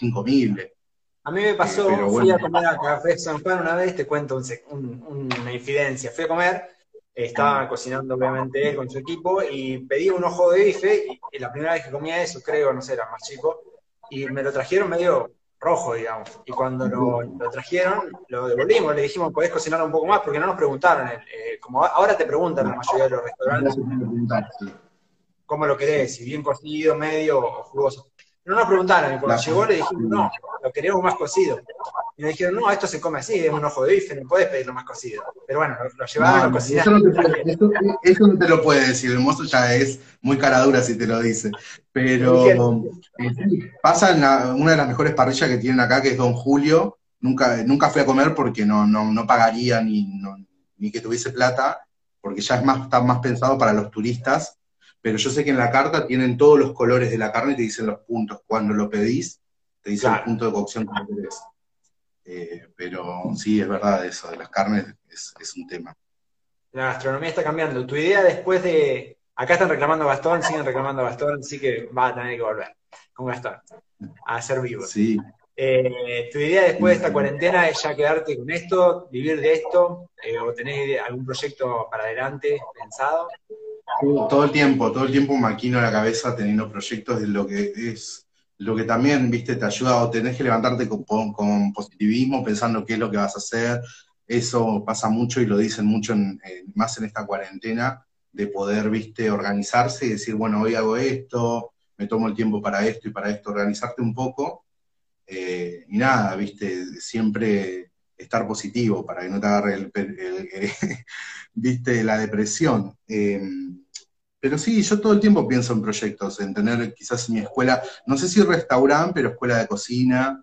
[SPEAKER 2] incomible.
[SPEAKER 1] A mí me pasó, fui a comer a Café San Juan una vez, te cuento una infidencia, fui a comer estaba cocinando obviamente él con su equipo y pedí un ojo de bife y, la primera vez que comía eso, creo, no sé, era más chico, y me lo trajeron medio rojo, digamos. Y cuando lo, trajeron, lo devolvimos, le dijimos, podés cocinar un poco más, porque no nos preguntaron, eh, como ahora te preguntan la mayoría de los restaurantes, ¿cómo lo querés? Si bien cocido, medio o jugoso. No nos preguntaron, y cuando llegó le dijimos, no, lo queremos más cocido. Y me dijeron, no, esto se come así, es un ojo de bife, no puedes pedirlo más cocido. Pero bueno, lo, llevaron a cocinar.
[SPEAKER 2] Eso no, te, lo puede decir, el mozo ya es muy cara dura si te lo dice. Pero eh, pasa en una de las mejores parrillas que tienen acá, que es Don Julio. Nunca, nunca fui a comer porque no, no, no pagaría ni, ni que tuviese plata, porque ya es más, está más pensado para los turistas pero yo sé que en la carta tienen todos los colores de la carne y te dicen los puntos. Cuando lo pedís, te dice el punto de cocción que querés. Eh, pero sí, es verdad eso, de las carnes es, un tema.
[SPEAKER 1] La gastronomía está cambiando. Tu idea después de... Acá están reclamando a Gastón, siguen reclamando a Gastón, así que va a tener que volver con Gastón a ser vivo.
[SPEAKER 2] Sí.
[SPEAKER 1] Eh, ¿Tu idea después de esta cuarentena es ya quedarte con esto, vivir de esto, eh, o tenés algún proyecto para adelante pensado?
[SPEAKER 2] Todo el tiempo, todo el tiempo maquino la cabeza teniendo proyectos de lo que es, lo que también, viste, te ayuda o tenés que levantarte con, positivismo pensando qué es lo que vas a hacer. Eso pasa mucho y lo dicen mucho más en esta cuarentena, de poder, viste, organizarse y decir, bueno, hoy hago esto, me tomo el tiempo para esto y para esto, organizarte un poco. Eh, y nada, viste, siempre estar positivo para que no te agarre el, viste, la depresión. Eh, pero sí, yo todo el tiempo pienso en proyectos, en tener quizás mi escuela, no sé si restaurante, pero escuela de cocina,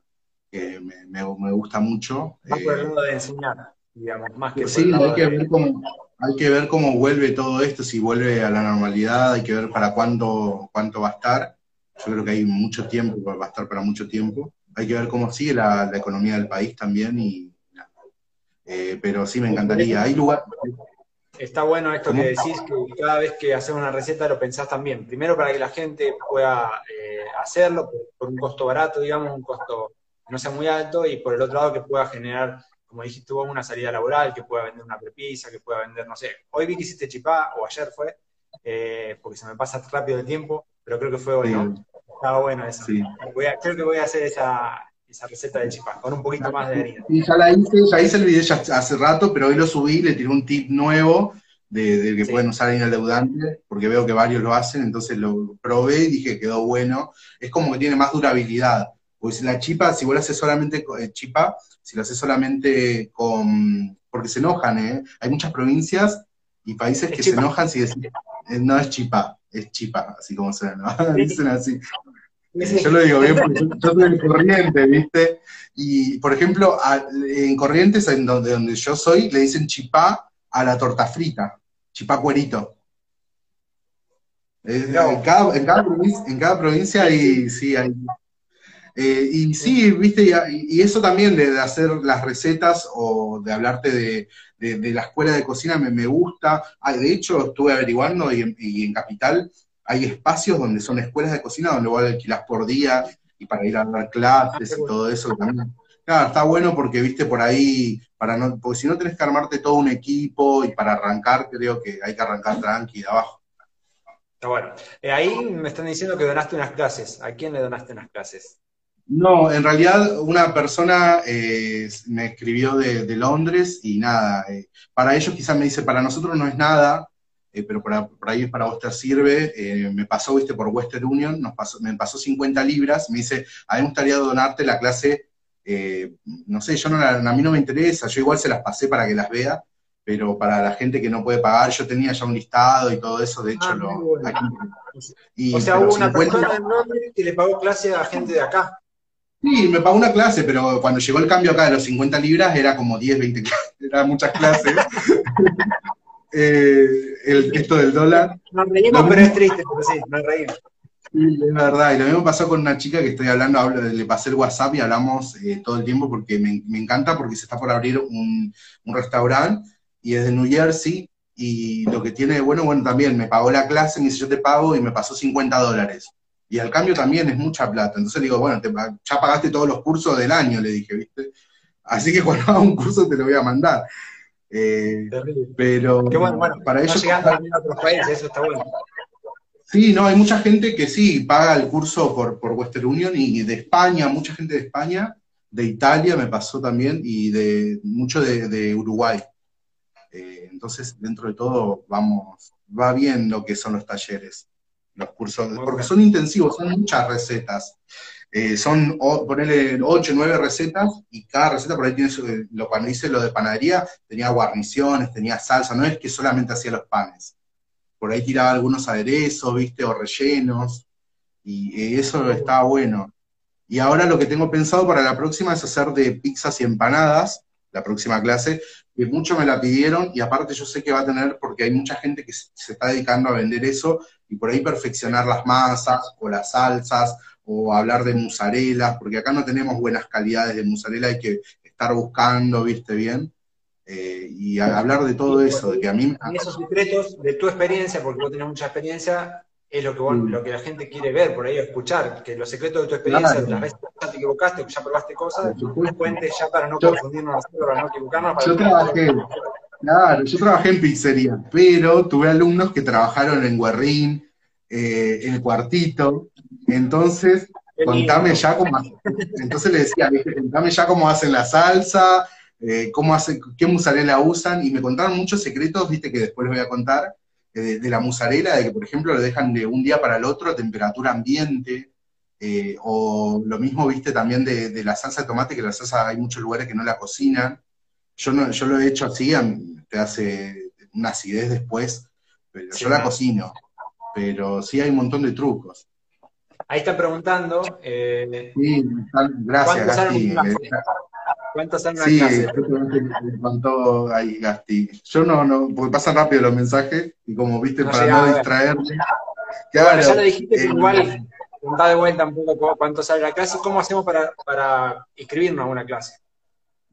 [SPEAKER 2] que me, gusta mucho.
[SPEAKER 1] Más por el de enseñar, digamos, más que
[SPEAKER 2] Sí, hay que, ver cómo, hay que ver cómo vuelve todo esto, si vuelve a la normalidad, hay que ver para cuánto, cuánto va a estar. Yo creo que hay mucho tiempo, va a estar para mucho tiempo. Hay que ver cómo sigue la, economía del país también y eh, pero sí me encantaría. Hay lugar,
[SPEAKER 1] Está bueno esto que decís, que cada vez que haces una receta lo pensás también. Primero para que la gente pueda eh, hacerlo por, un costo barato, digamos, un costo no sea muy alto, y por el otro lado que pueda generar, como dijiste vos, una salida laboral, que pueda vender una prepisa, que pueda vender, no sé, hoy vi que hiciste chipá, o ayer fue, eh, porque se me pasa rápido el tiempo, pero creo que fue hoy, ¿no? Estaba bueno eso. creo que voy a hacer esa, esa receta de chipá, con un poquito más de harina.
[SPEAKER 2] Sí, ya la hice, ya hice el video ya hace rato, pero hoy lo subí, le tiré un tip nuevo de, que pueden usar harina leudante, porque veo que varios lo hacen, entonces lo probé y dije quedó bueno. Es como que tiene más durabilidad. Pues la chipa, si vos la haces solamente con eh, chipa, si lo haces solamente con. porque se enojan, ¿eh? Hay muchas provincias y países que se enojan si decís, eh, no es chipa, es chipa, así como se ¿no? Dicen así. Yo lo digo bien porque yo, soy en Corrientes, ¿viste? Y, por ejemplo, en Corrientes, en donde, donde yo soy, le dicen chipá a la torta frita, chipá cuerito. en, cada, provincia, hay, sí, hay, Eh, y sí, viste, y, eso también de, hacer las recetas o de hablarte de, la escuela de cocina me, me gusta. de hecho, estuve averiguando y en, Capital hay espacios donde son escuelas de cocina donde vos alquilás por día y para ir a dar clases y todo eso también. Claro, está bueno porque, viste, por ahí, para no, porque si no tenés que armarte todo un equipo y para arrancar, creo que hay que arrancar tranqui de abajo.
[SPEAKER 1] Está bueno. Eh, ahí me están diciendo que donaste unas clases. ¿A quién le donaste unas clases?
[SPEAKER 2] No, en realidad una persona eh, me escribió de, Londres y nada, eh, para ellos quizás me dice, para nosotros no es nada, pero para, por ahí para vos te sirve, me pasó, viste, por Western Union, nos pasó, me pasó 50 libras, me dice, a mí me gustaría donarte la clase eh, no sé, yo no a mí no me interesa, yo igual se las pasé para que las vea, pero para la gente que no puede pagar, yo tenía ya un listado y todo eso, de hecho ah, lo...
[SPEAKER 1] o sea, hubo una persona en Londres que le pagó clase a gente de acá.
[SPEAKER 2] Sí, me pagó una clase, pero cuando llegó el cambio acá de los 50 libras era como 10, 20 clases, eran muchas clases. eh, esto del dólar.
[SPEAKER 1] Nos reímos, pero es triste, pero sí, nos reímos.
[SPEAKER 2] Sí, es verdad. Y lo mismo pasó con una chica que estoy hablando, le pasé el WhatsApp y hablamos eh, todo el tiempo porque me, encanta, porque se está por abrir un, restaurante y es de New Jersey. Y lo que tiene de bueno, bueno, también me pagó la clase, me dice yo te pago y me pasó 50 dólares. Y al cambio también es mucha plata. Entonces le digo, bueno, ya pagaste todos los cursos del año, le dije, ¿viste? Así que cuando haga un curso te lo voy a mandar. Eh, pero
[SPEAKER 1] bueno, bueno, para ellos. a otros países, eso está bueno.
[SPEAKER 2] Sí, no, hay mucha gente que sí paga el curso por, por Western Union y de España, mucha gente de España, de Italia me pasó también y de mucho de, Uruguay. Eh, entonces, dentro de todo, vamos, va bien lo que son los talleres, los cursos, porque son intensivos, son muchas recetas. Eh, son, ponerle 8, 9 recetas y cada receta por ahí tiene, lo, cuando hice lo de panadería, tenía guarniciones, tenía salsa, no es que solamente hacía los panes por ahí tiraba algunos aderezos, viste, o rellenos, y eso estaba bueno. Y ahora lo que tengo pensado para la próxima es hacer de pizzas y empanadas, la próxima clase, que mucho me la pidieron, y aparte yo sé que va a tener, porque hay mucha gente que se está dedicando a vender eso, y por ahí perfeccionar las masas, o las salsas, o hablar de mozzarella, porque acá no tenemos buenas calidades de mozzarella, hay que estar buscando, viste, bien. Eh, y hablar de todo eso, de que a mí...
[SPEAKER 1] Y esos secretos de tu experiencia, porque vos tenés mucha experiencia, es lo que, mm. lo que la gente quiere ver, por ahí escuchar, que los secretos de tu experiencia, las veces que ya te equivocaste, que ya probaste cosas, cuentes ya para no confundirnos, para no equivocarnos.
[SPEAKER 2] yo trabajé, claro, yo trabajé en pizzería, pero tuve alumnos que trabajaron en Guerrín, eh, en Cuartito, entonces contame ya cómo entonces le decía, contame ya cómo hacen la salsa, eh, cómo hacen, qué musarela usan, y me contaron muchos secretos, viste, que después les voy a contar, eh, de, la musarela, de que, por ejemplo, lo dejan de un día para el otro a temperatura ambiente, eh, o lo mismo, viste, también de, la salsa de tomate, que la salsa hay muchos lugares que no la cocinan. Yo, no, yo lo he hecho así, te hace una acidez después, pero yo la cocino. Pero sí hay un montón de trucos.
[SPEAKER 1] Ahí está preguntando.
[SPEAKER 2] sí, gracias, Gasti.
[SPEAKER 1] ¿Cuántos años Sí,
[SPEAKER 2] contó ahí Gasti. Yo no, no, porque pasan rápido los mensajes y como viste, para no distraerme.
[SPEAKER 1] Claro, ya le dijiste que igual, da de vuelta un poco cuánto sale la clase, ¿cómo hacemos para, para inscribirnos a una clase?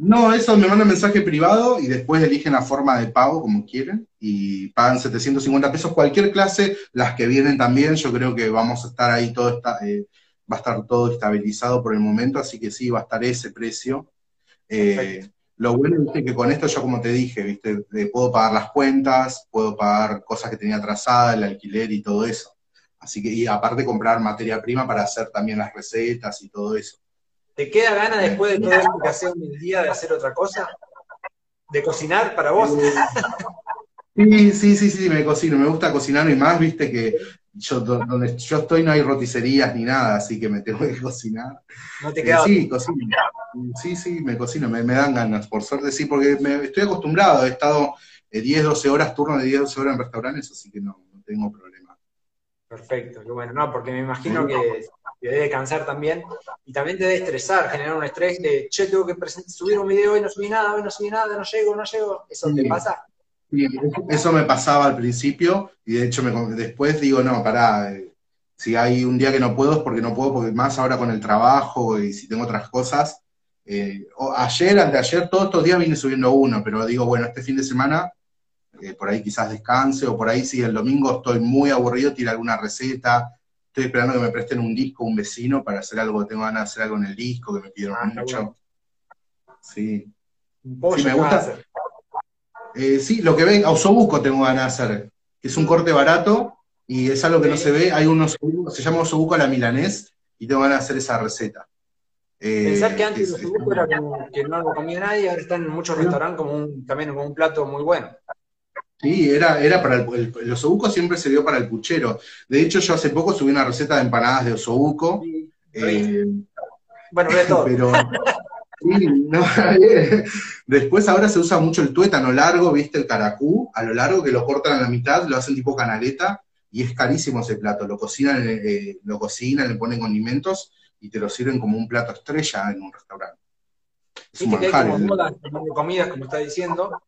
[SPEAKER 2] No, eso me manda mensaje privado y después eligen la forma de pago como quieren y pagan 750 pesos cualquier clase, las que vienen también, yo creo que vamos a estar ahí todo está, eh, va a estar todo estabilizado por el momento, así que sí, va a estar ese precio. Eh, lo bueno es que con esto yo como te dije, ¿viste? puedo pagar las cuentas, puedo pagar cosas que tenía atrasadas, el alquiler y todo eso. Así que, y aparte comprar materia prima para hacer también las recetas y todo eso.
[SPEAKER 1] ¿Te queda gana después de todo esto que haces en el día de hacer otra cosa? ¿De cocinar para vos?
[SPEAKER 2] Sí, sí, sí, sí, me cocino, me gusta cocinar y más, viste que yo donde yo estoy no hay roticerías ni nada, así que me tengo que cocinar.
[SPEAKER 1] ¿No te queda?
[SPEAKER 2] sí, cocino. Sí, sí, me cocino, me, dan ganas, por suerte sí, porque me, estoy acostumbrado, he estado 10, eh, 12 horas, turno de 10, 12 horas en restaurantes, así que no, no tengo problema.
[SPEAKER 1] Perfecto, qué bueno, no, porque me imagino que te debe cansar también y también te debe estresar, generar un estrés de, che, tengo que subir un video y no subí nada, hoy no subí nada, no llego, no llego, ¿eso te pasa?
[SPEAKER 2] Sí, eso me pasaba al principio y de hecho me, después digo, no, pará, eh, Si hay un día que no puedo es porque no puedo, porque más ahora con el trabajo y si tengo otras cosas. Eh, ayer, anteayer, todos estos días vine subiendo uno, pero digo, bueno, este fin de semana eh, por ahí quizás descanse, o por ahí si el domingo estoy muy aburrido, tira alguna receta, estoy esperando que me presten un disco, un vecino, para hacer algo, tengo ganas de hacer algo en el disco, que me pidieron ah, mucho. Sí. sí, me gusta. Eh, sí, lo que ven, osobuco tengo ganas de hacer, es un corte barato y es algo que no se ve. Hay unos, se llama osobuco a la milanés y tengo ganas de hacer esa receta.
[SPEAKER 1] Eh, Pensar que antes el osobuco era que no lo comía nadie, ahora están en muchos restaurantes como también como un plato muy bueno.
[SPEAKER 2] Sí, era, era para el, el, osobuco siempre se dio para el puchero. De hecho, yo hace poco subí una receta de empanadas de osobuco.
[SPEAKER 1] Eh, bueno, de todo.
[SPEAKER 2] Pero, después ahora se usa mucho el tuétano largo, ¿viste? El caracú, a lo largo, que lo cortan a la mitad, lo hacen tipo canaleta, y es carísimo ese plato. Lo cocinan, eh, lo cocinan, le ponen condimentos y te lo sirven como un plato estrella en un restaurante.
[SPEAKER 1] Es un manjar, como comidas, como está diciendo,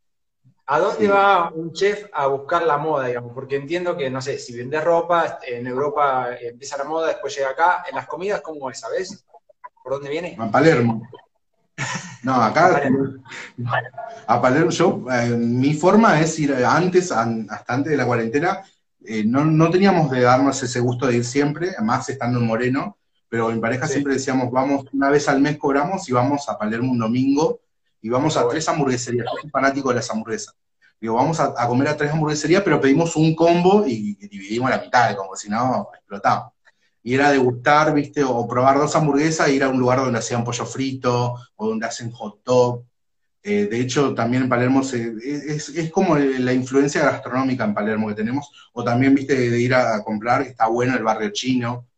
[SPEAKER 1] ¿A dónde va un chef a buscar la moda, digamos? Porque entiendo que, no sé, si vende ropa, en Europa empieza la moda, después llega acá. ¿En las comidas cómo es, sabes? ¿Por dónde viene?
[SPEAKER 2] A Palermo. No, acá. a Palermo. Yo, eh, mi forma es ir antes, hasta antes de la cuarentena, eh, no, teníamos de darnos ese gusto de ir siempre, más estando en Moreno, pero en pareja siempre decíamos, vamos, una vez al mes cobramos y vamos a Palermo un domingo y vamos a tres hamburgueserías. Yo soy fanático de las hamburguesas. Digo, vamos a, comer a tres hamburgueserías, pero pedimos un combo y, dividimos la mitad, como si no explotamos. Y era degustar, viste, o probar dos hamburguesas e ir a un lugar donde hacían pollo frito o donde hacen hot dog. Eh, de hecho, también en Palermo es, como la influencia gastronómica en Palermo que tenemos, o también, viste, de ir a, comprar, está bueno el barrio chino.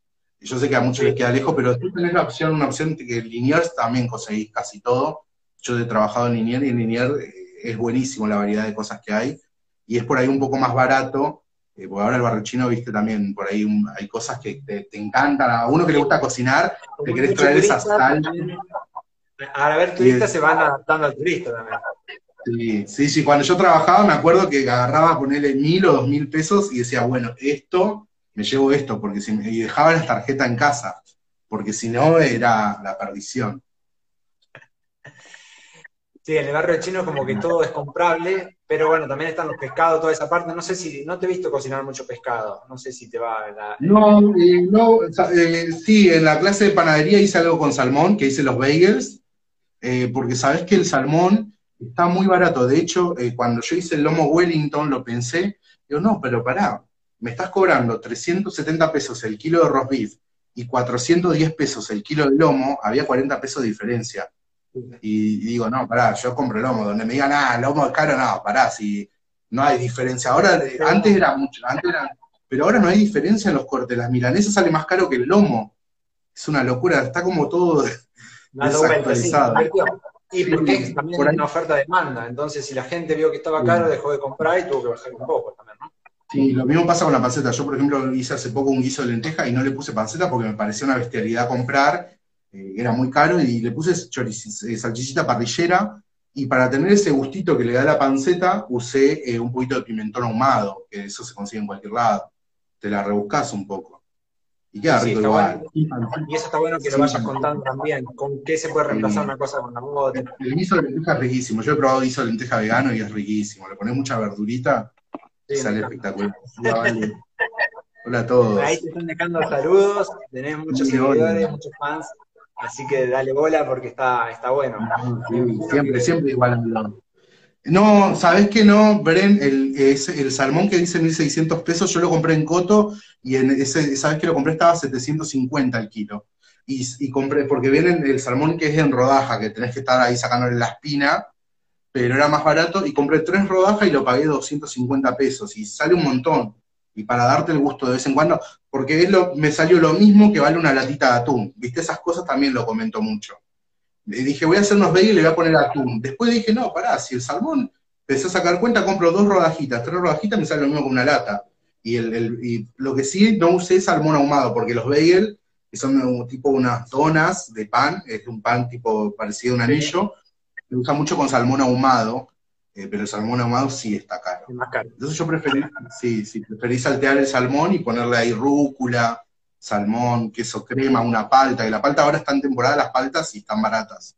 [SPEAKER 2] Yo sé que a muchos les queda lejos, pero tú tenés la opción, una opción que en Liniers también conseguís casi todo yo he trabajado en Linier y en Linier eh, es buenísimo la variedad de cosas que hay. Y es por ahí un poco más barato, eh, porque ahora el barrio chino, viste, también por ahí hay cosas que te, encantan. A uno que le gusta cocinar, te querés traer esa sal.
[SPEAKER 1] A ver, turistas se van adaptando al turista también. Sí,
[SPEAKER 2] sí, sí, cuando yo trabajaba me acuerdo que agarraba ponerle mil o dos mil pesos y decía, bueno, esto, me llevo esto, porque si me, y dejaba la tarjeta en casa, porque si no era la perdición.
[SPEAKER 1] Sí, en el barrio chino como que todo es comprable, pero bueno, también están los pescados, toda esa parte. No sé si, no te he visto cocinar mucho pescado, no sé si te va la...
[SPEAKER 2] No, eh, no, eh, sí, en la clase de panadería hice algo con salmón, que hice los bagels, eh, porque sabes que el salmón está muy barato. De hecho, cuando yo hice el lomo Wellington, lo pensé, digo, no, pero pará, me estás cobrando 370 pesos el kilo de roast beef y 410 pesos el kilo de lomo, había 40 pesos de diferencia y, digo, no, pará, yo compro lomo, donde me digan, ah, lomo es caro, no, pará, si no hay diferencia. Ahora, antes era mucho, antes era, pero ahora no hay diferencia en los cortes, las milanesas sale más caro que el lomo. Es una locura, está como todo
[SPEAKER 1] desactualizado. y porque también por una oferta-demanda, entonces si la gente vio que estaba caro, dejó de comprar y tuvo que bajar un poco también, ¿no?
[SPEAKER 2] Sí, lo mismo pasa con la panceta. Yo, por ejemplo, hice hace poco un guiso de lenteja y no le puse panceta porque me parecía una bestialidad comprar eh, era muy caro, y le puse eh, salchichita parrillera, y para tener ese gustito que le da la panceta, usé eh, un poquito de pimentón ahumado, que eso se consigue en cualquier lado. Te la rebuscas un poco. Y queda rico igual.
[SPEAKER 1] Y eso está bueno que lo vayas contando también, con qué se puede reemplazar una cosa con la otra.
[SPEAKER 2] El guiso de lenteja es riquísimo. Yo he probado guiso de lenteja vegano y es riquísimo. Le pones mucha verdurita y sale espectacular. Hola a todos.
[SPEAKER 1] Ahí te están dejando saludos, tenés muchos seguidores, muchos fans. Así que dale bola porque está, está bueno.
[SPEAKER 2] siempre, siempre igual. No, ¿sabés que no, Bren? El, el salmón que dice 1.600 pesos, yo lo compré en Coto y en ese, ¿sabés que lo compré? Estaba 750 el kilo. Y, compré, porque viene el salmón que es en rodaja, que tenés que estar ahí sacándole la espina, pero era más barato, y compré tres rodajas y lo pagué 250 pesos, y sale un montón y para darte el gusto de vez en cuando, porque me salió lo mismo que vale una latita de atún, ¿viste? Esas cosas también lo comento mucho. Le dije, voy a hacer unos bagels y le voy a poner atún. Después dije, no, pará, si el salmón, empecé a sacar cuenta, compro dos rodajitas, tres rodajitas, me sale lo mismo que una lata. Y, el, lo que sí no usé salmón ahumado, porque los bagels, que son tipo unas donas de pan, es un pan tipo parecido a un anillo, se usa mucho con salmón ahumado, eh, pero el salmón ahumado sí está caro.
[SPEAKER 1] más caro.
[SPEAKER 2] Entonces yo preferí, sí, sí, preferí saltear el salmón y ponerle ahí rúcula, salmón, queso crema, una palta, y la palta ahora está en temporada las paltas y están baratas.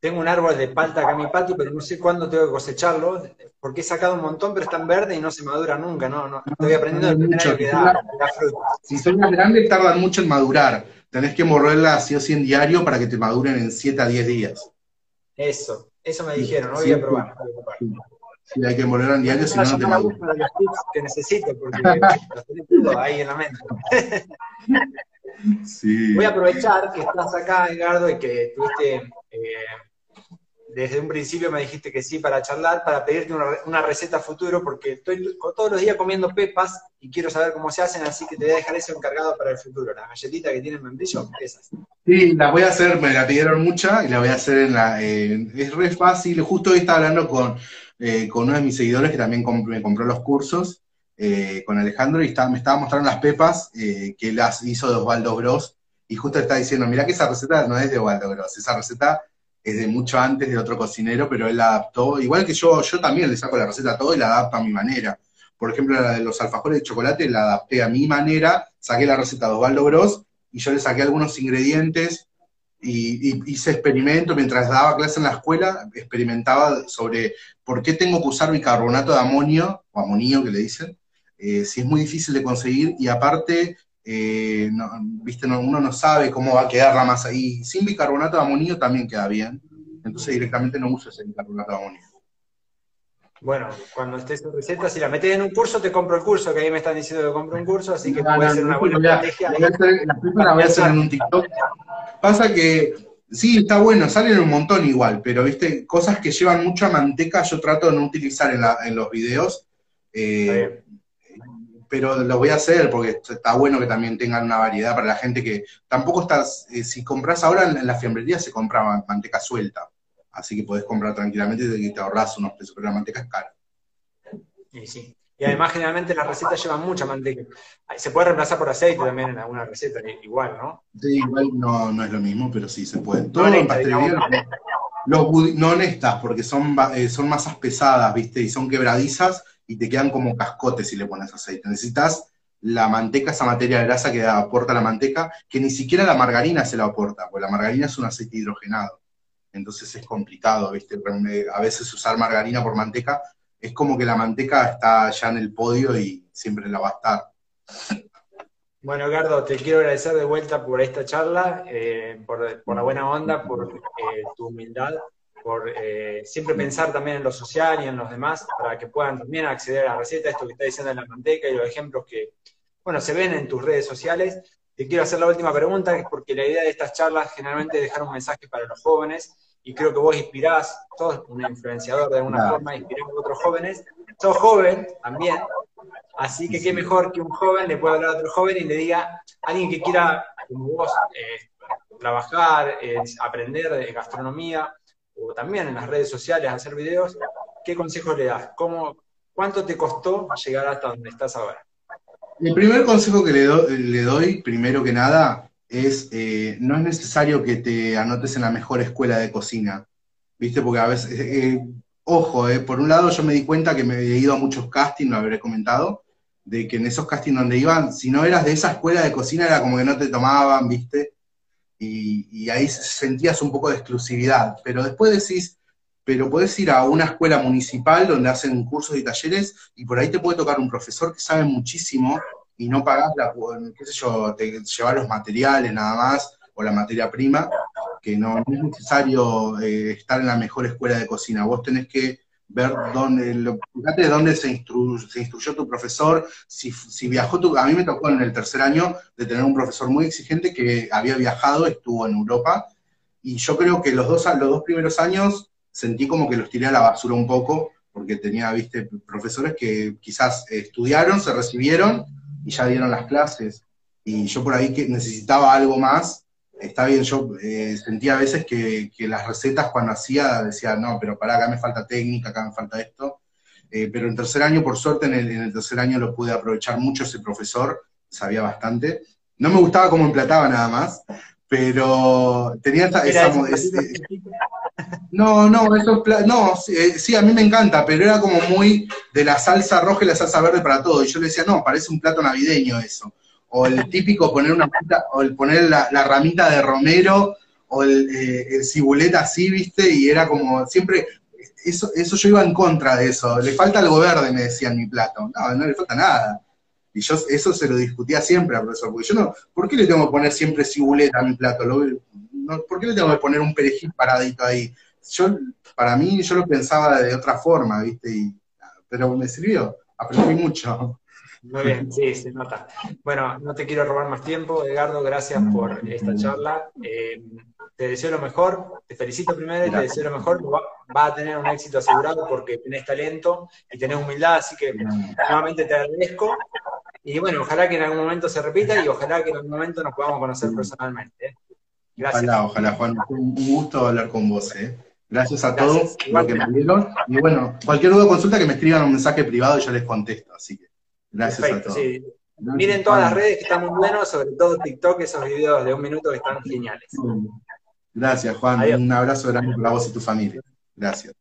[SPEAKER 1] Tengo un árbol de palta acá en mi patio, pero no sé cuándo tengo que cosecharlo, porque he sacado un montón, pero están verdes y no se madura nunca, ¿no? no estoy aprendiendo mucho, que da,
[SPEAKER 2] fruta. Si son más grandes, tardan mucho en madurar. Tenés que morrerla así o sí en diario para que te maduren en 7 a 10 días.
[SPEAKER 1] Eso, eso me dijeron, no voy a probar.
[SPEAKER 2] Sí, hay que morrer en diario, si no, no te
[SPEAKER 1] los tips que necesito, porque los ahí en la mente. Sí. Voy a aprovechar que estás acá, Edgardo, y que tuviste eh, desde un principio me dijiste que sí para charlar, para pedirte una, receta futuro, porque estoy todos los días comiendo pepas y quiero saber cómo se hacen, así que te voy a dejar eso encargado para el futuro. Las galletitas que tienen membrillo, esas.
[SPEAKER 2] Sí, las voy a hacer, me la pidieron mucha y la voy a hacer en la... es re fácil, justo hoy estaba hablando con, eh, con uno de mis seguidores que también me compró los cursos, eh, con Alejandro, y me estaba mostrando las pepas eh, que las hizo de Osvaldo Gross, y justo está diciendo, mira que esa receta no es de Osvaldo Gross, esa receta es de mucho antes de otro cocinero, pero él la adaptó, igual que yo, yo también le saco la receta a todo y la adapto a mi manera. Por ejemplo, la de los alfajores de chocolate la adapté a mi manera, saqué la receta de Osvaldo Gross y yo le saqué algunos ingredientes y, hice experimento mientras daba clase en la escuela, experimentaba sobre por qué tengo que usar bicarbonato de amonio, o amonio que le dicen, eh, si es muy difícil de conseguir. Y aparte eh, viste, uno no sabe cómo va a quedar la masa. Y sin bicarbonato de amonio también queda bien. Entonces directamente no uso ese bicarbonato de amonio.
[SPEAKER 1] Bueno, cuando estés en receta, si la metes en un curso, te compro el curso, que ahí me están diciendo que compro un curso, así que puede ser una buena estrategia.
[SPEAKER 2] La voy a hacer en un TikTok. Pasa que sí, está bueno, salen un montón igual, pero viste, cosas que llevan mucha manteca yo trato de no utilizar en, los videos. Eh, pero lo voy a hacer porque está bueno que también tengan una variedad para la gente que tampoco estás, eh, si compras ahora en, la fiambrería se compra manteca suelta, así que podés comprar tranquilamente y te ahorras unos pesos, pero la manteca es cara.
[SPEAKER 1] Y sí. Y además generalmente las recetas llevan mucha manteca. Se puede reemplazar por aceite también en alguna receta, igual, ¿no?
[SPEAKER 2] Sí, igual no, no es lo mismo, pero sí se puede. Todo no en pastelería, los, no honestas, porque son, eh, son masas pesadas, ¿viste? Y son quebradizas, y te quedan como cascotes si le pones aceite. Necesitas la manteca, esa materia grasa que aporta la manteca, que ni siquiera la margarina se la aporta, porque la margarina es un aceite hidrogenado. Entonces es complicado, ¿viste? A veces usar margarina por manteca es como que la manteca está ya en el podio y siempre la va a estar.
[SPEAKER 1] Bueno, Gardo, te quiero agradecer de vuelta por esta charla, eh, por, la buena onda, por eh, tu humildad por eh, siempre pensar también en lo social y en los demás, para que puedan también acceder a la receta, esto que está diciendo en la manteca y los ejemplos que, bueno, se ven en tus redes sociales. Te quiero hacer la última pregunta, es porque la idea de estas charlas generalmente es dejar un mensaje para los jóvenes, y creo que vos inspirás, sos un influenciador de alguna forma, inspirás a otros jóvenes. Sos joven también, así que qué mejor que un joven le pueda hablar a otro joven y le diga a alguien que quiera, como vos, eh, trabajar, eh, aprender de gastronomía, también en las redes sociales hacer videos, ¿qué consejo le das? ¿Cómo, ¿Cuánto te costó llegar hasta donde estás ahora?
[SPEAKER 2] El primer consejo que le, le doy, primero que nada, es eh, no es necesario que te anotes en la mejor escuela de cocina, ¿viste? Porque a veces, eh, eh, ojo, por un lado yo me di cuenta que me he ido a muchos castings, lo habré comentado, de que en esos castings donde iban, si no eras de esa escuela de cocina era como que no te tomaban, ¿viste? Y, ahí sentías un poco de exclusividad. Pero después decís, pero puedes ir a una escuela municipal donde hacen cursos y talleres y por ahí te puede tocar un profesor que sabe muchísimo y no pagás la, qué sé yo, te llevar los materiales nada más o la materia prima, que no, es necesario eh, estar en la mejor escuela de cocina. Vos tenés que ver dónde, lo, fíjate dónde se, se instruyó tu profesor, si, si, viajó tu, a mí me tocó en el tercer año de tener un profesor muy exigente que había viajado, estuvo en Europa, y yo creo que los dos, los dos primeros años sentí como que los tiré a la basura un poco, porque tenía, viste, profesores que quizás estudiaron, se recibieron y ya dieron las clases, y yo por ahí que necesitaba algo más, está bien, yo eh, sentía a veces que, las recetas cuando hacía decía, no, pero para acá me falta técnica, acá me falta esto. Eh, pero en tercer año, por suerte, en el, tercer año lo pude aprovechar mucho ese profesor, sabía bastante. No me gustaba cómo emplataba nada más, pero tenía esa... no, no, eso, no, eh, sí, a mí me encanta, pero era como muy de la salsa roja y la salsa verde para todo. Y yo le decía, no, parece un plato navideño eso o el típico poner una o el poner la, ramita de romero, o el, eh, cibuleta así, ¿viste? Y era como, siempre, eso, eso yo iba en contra de eso. Le falta algo verde, me decían mi plato. No, no le falta nada. Y yo eso se lo discutía siempre al profesor, porque yo no, ¿por qué le tengo que poner siempre cibuleta a mi plato? ¿Por qué le tengo que poner un perejil paradito ahí? Yo, para mí, yo lo pensaba de otra forma, ¿viste? pero me sirvió, aprendí mucho.
[SPEAKER 1] Muy bien, sí, se nota. Bueno, no te quiero robar más tiempo, Edgardo, gracias por esta charla. Eh, te deseo lo mejor, te felicito primero y te deseo lo mejor. Va, a tener un éxito asegurado porque tenés talento y tenés humildad, así que nuevamente te agradezco. Y bueno, ojalá que en algún momento se repita y ojalá que en algún momento nos podamos conocer personalmente. ¿eh?
[SPEAKER 2] Gracias. Ojalá, ojalá, Juan. Un gusto hablar con vos. ¿eh? Gracias a todos por lo que me dieron. Y bueno, cualquier duda o consulta que me escriban un mensaje privado y yo les contesto. Así que gracias a todos.
[SPEAKER 1] Miren todas las redes que están muy buenos, sobre todo TikTok, esos videos de un minuto que están geniales.
[SPEAKER 2] Gracias, Juan. Un abrazo grande para vos y tu familia. Gracias.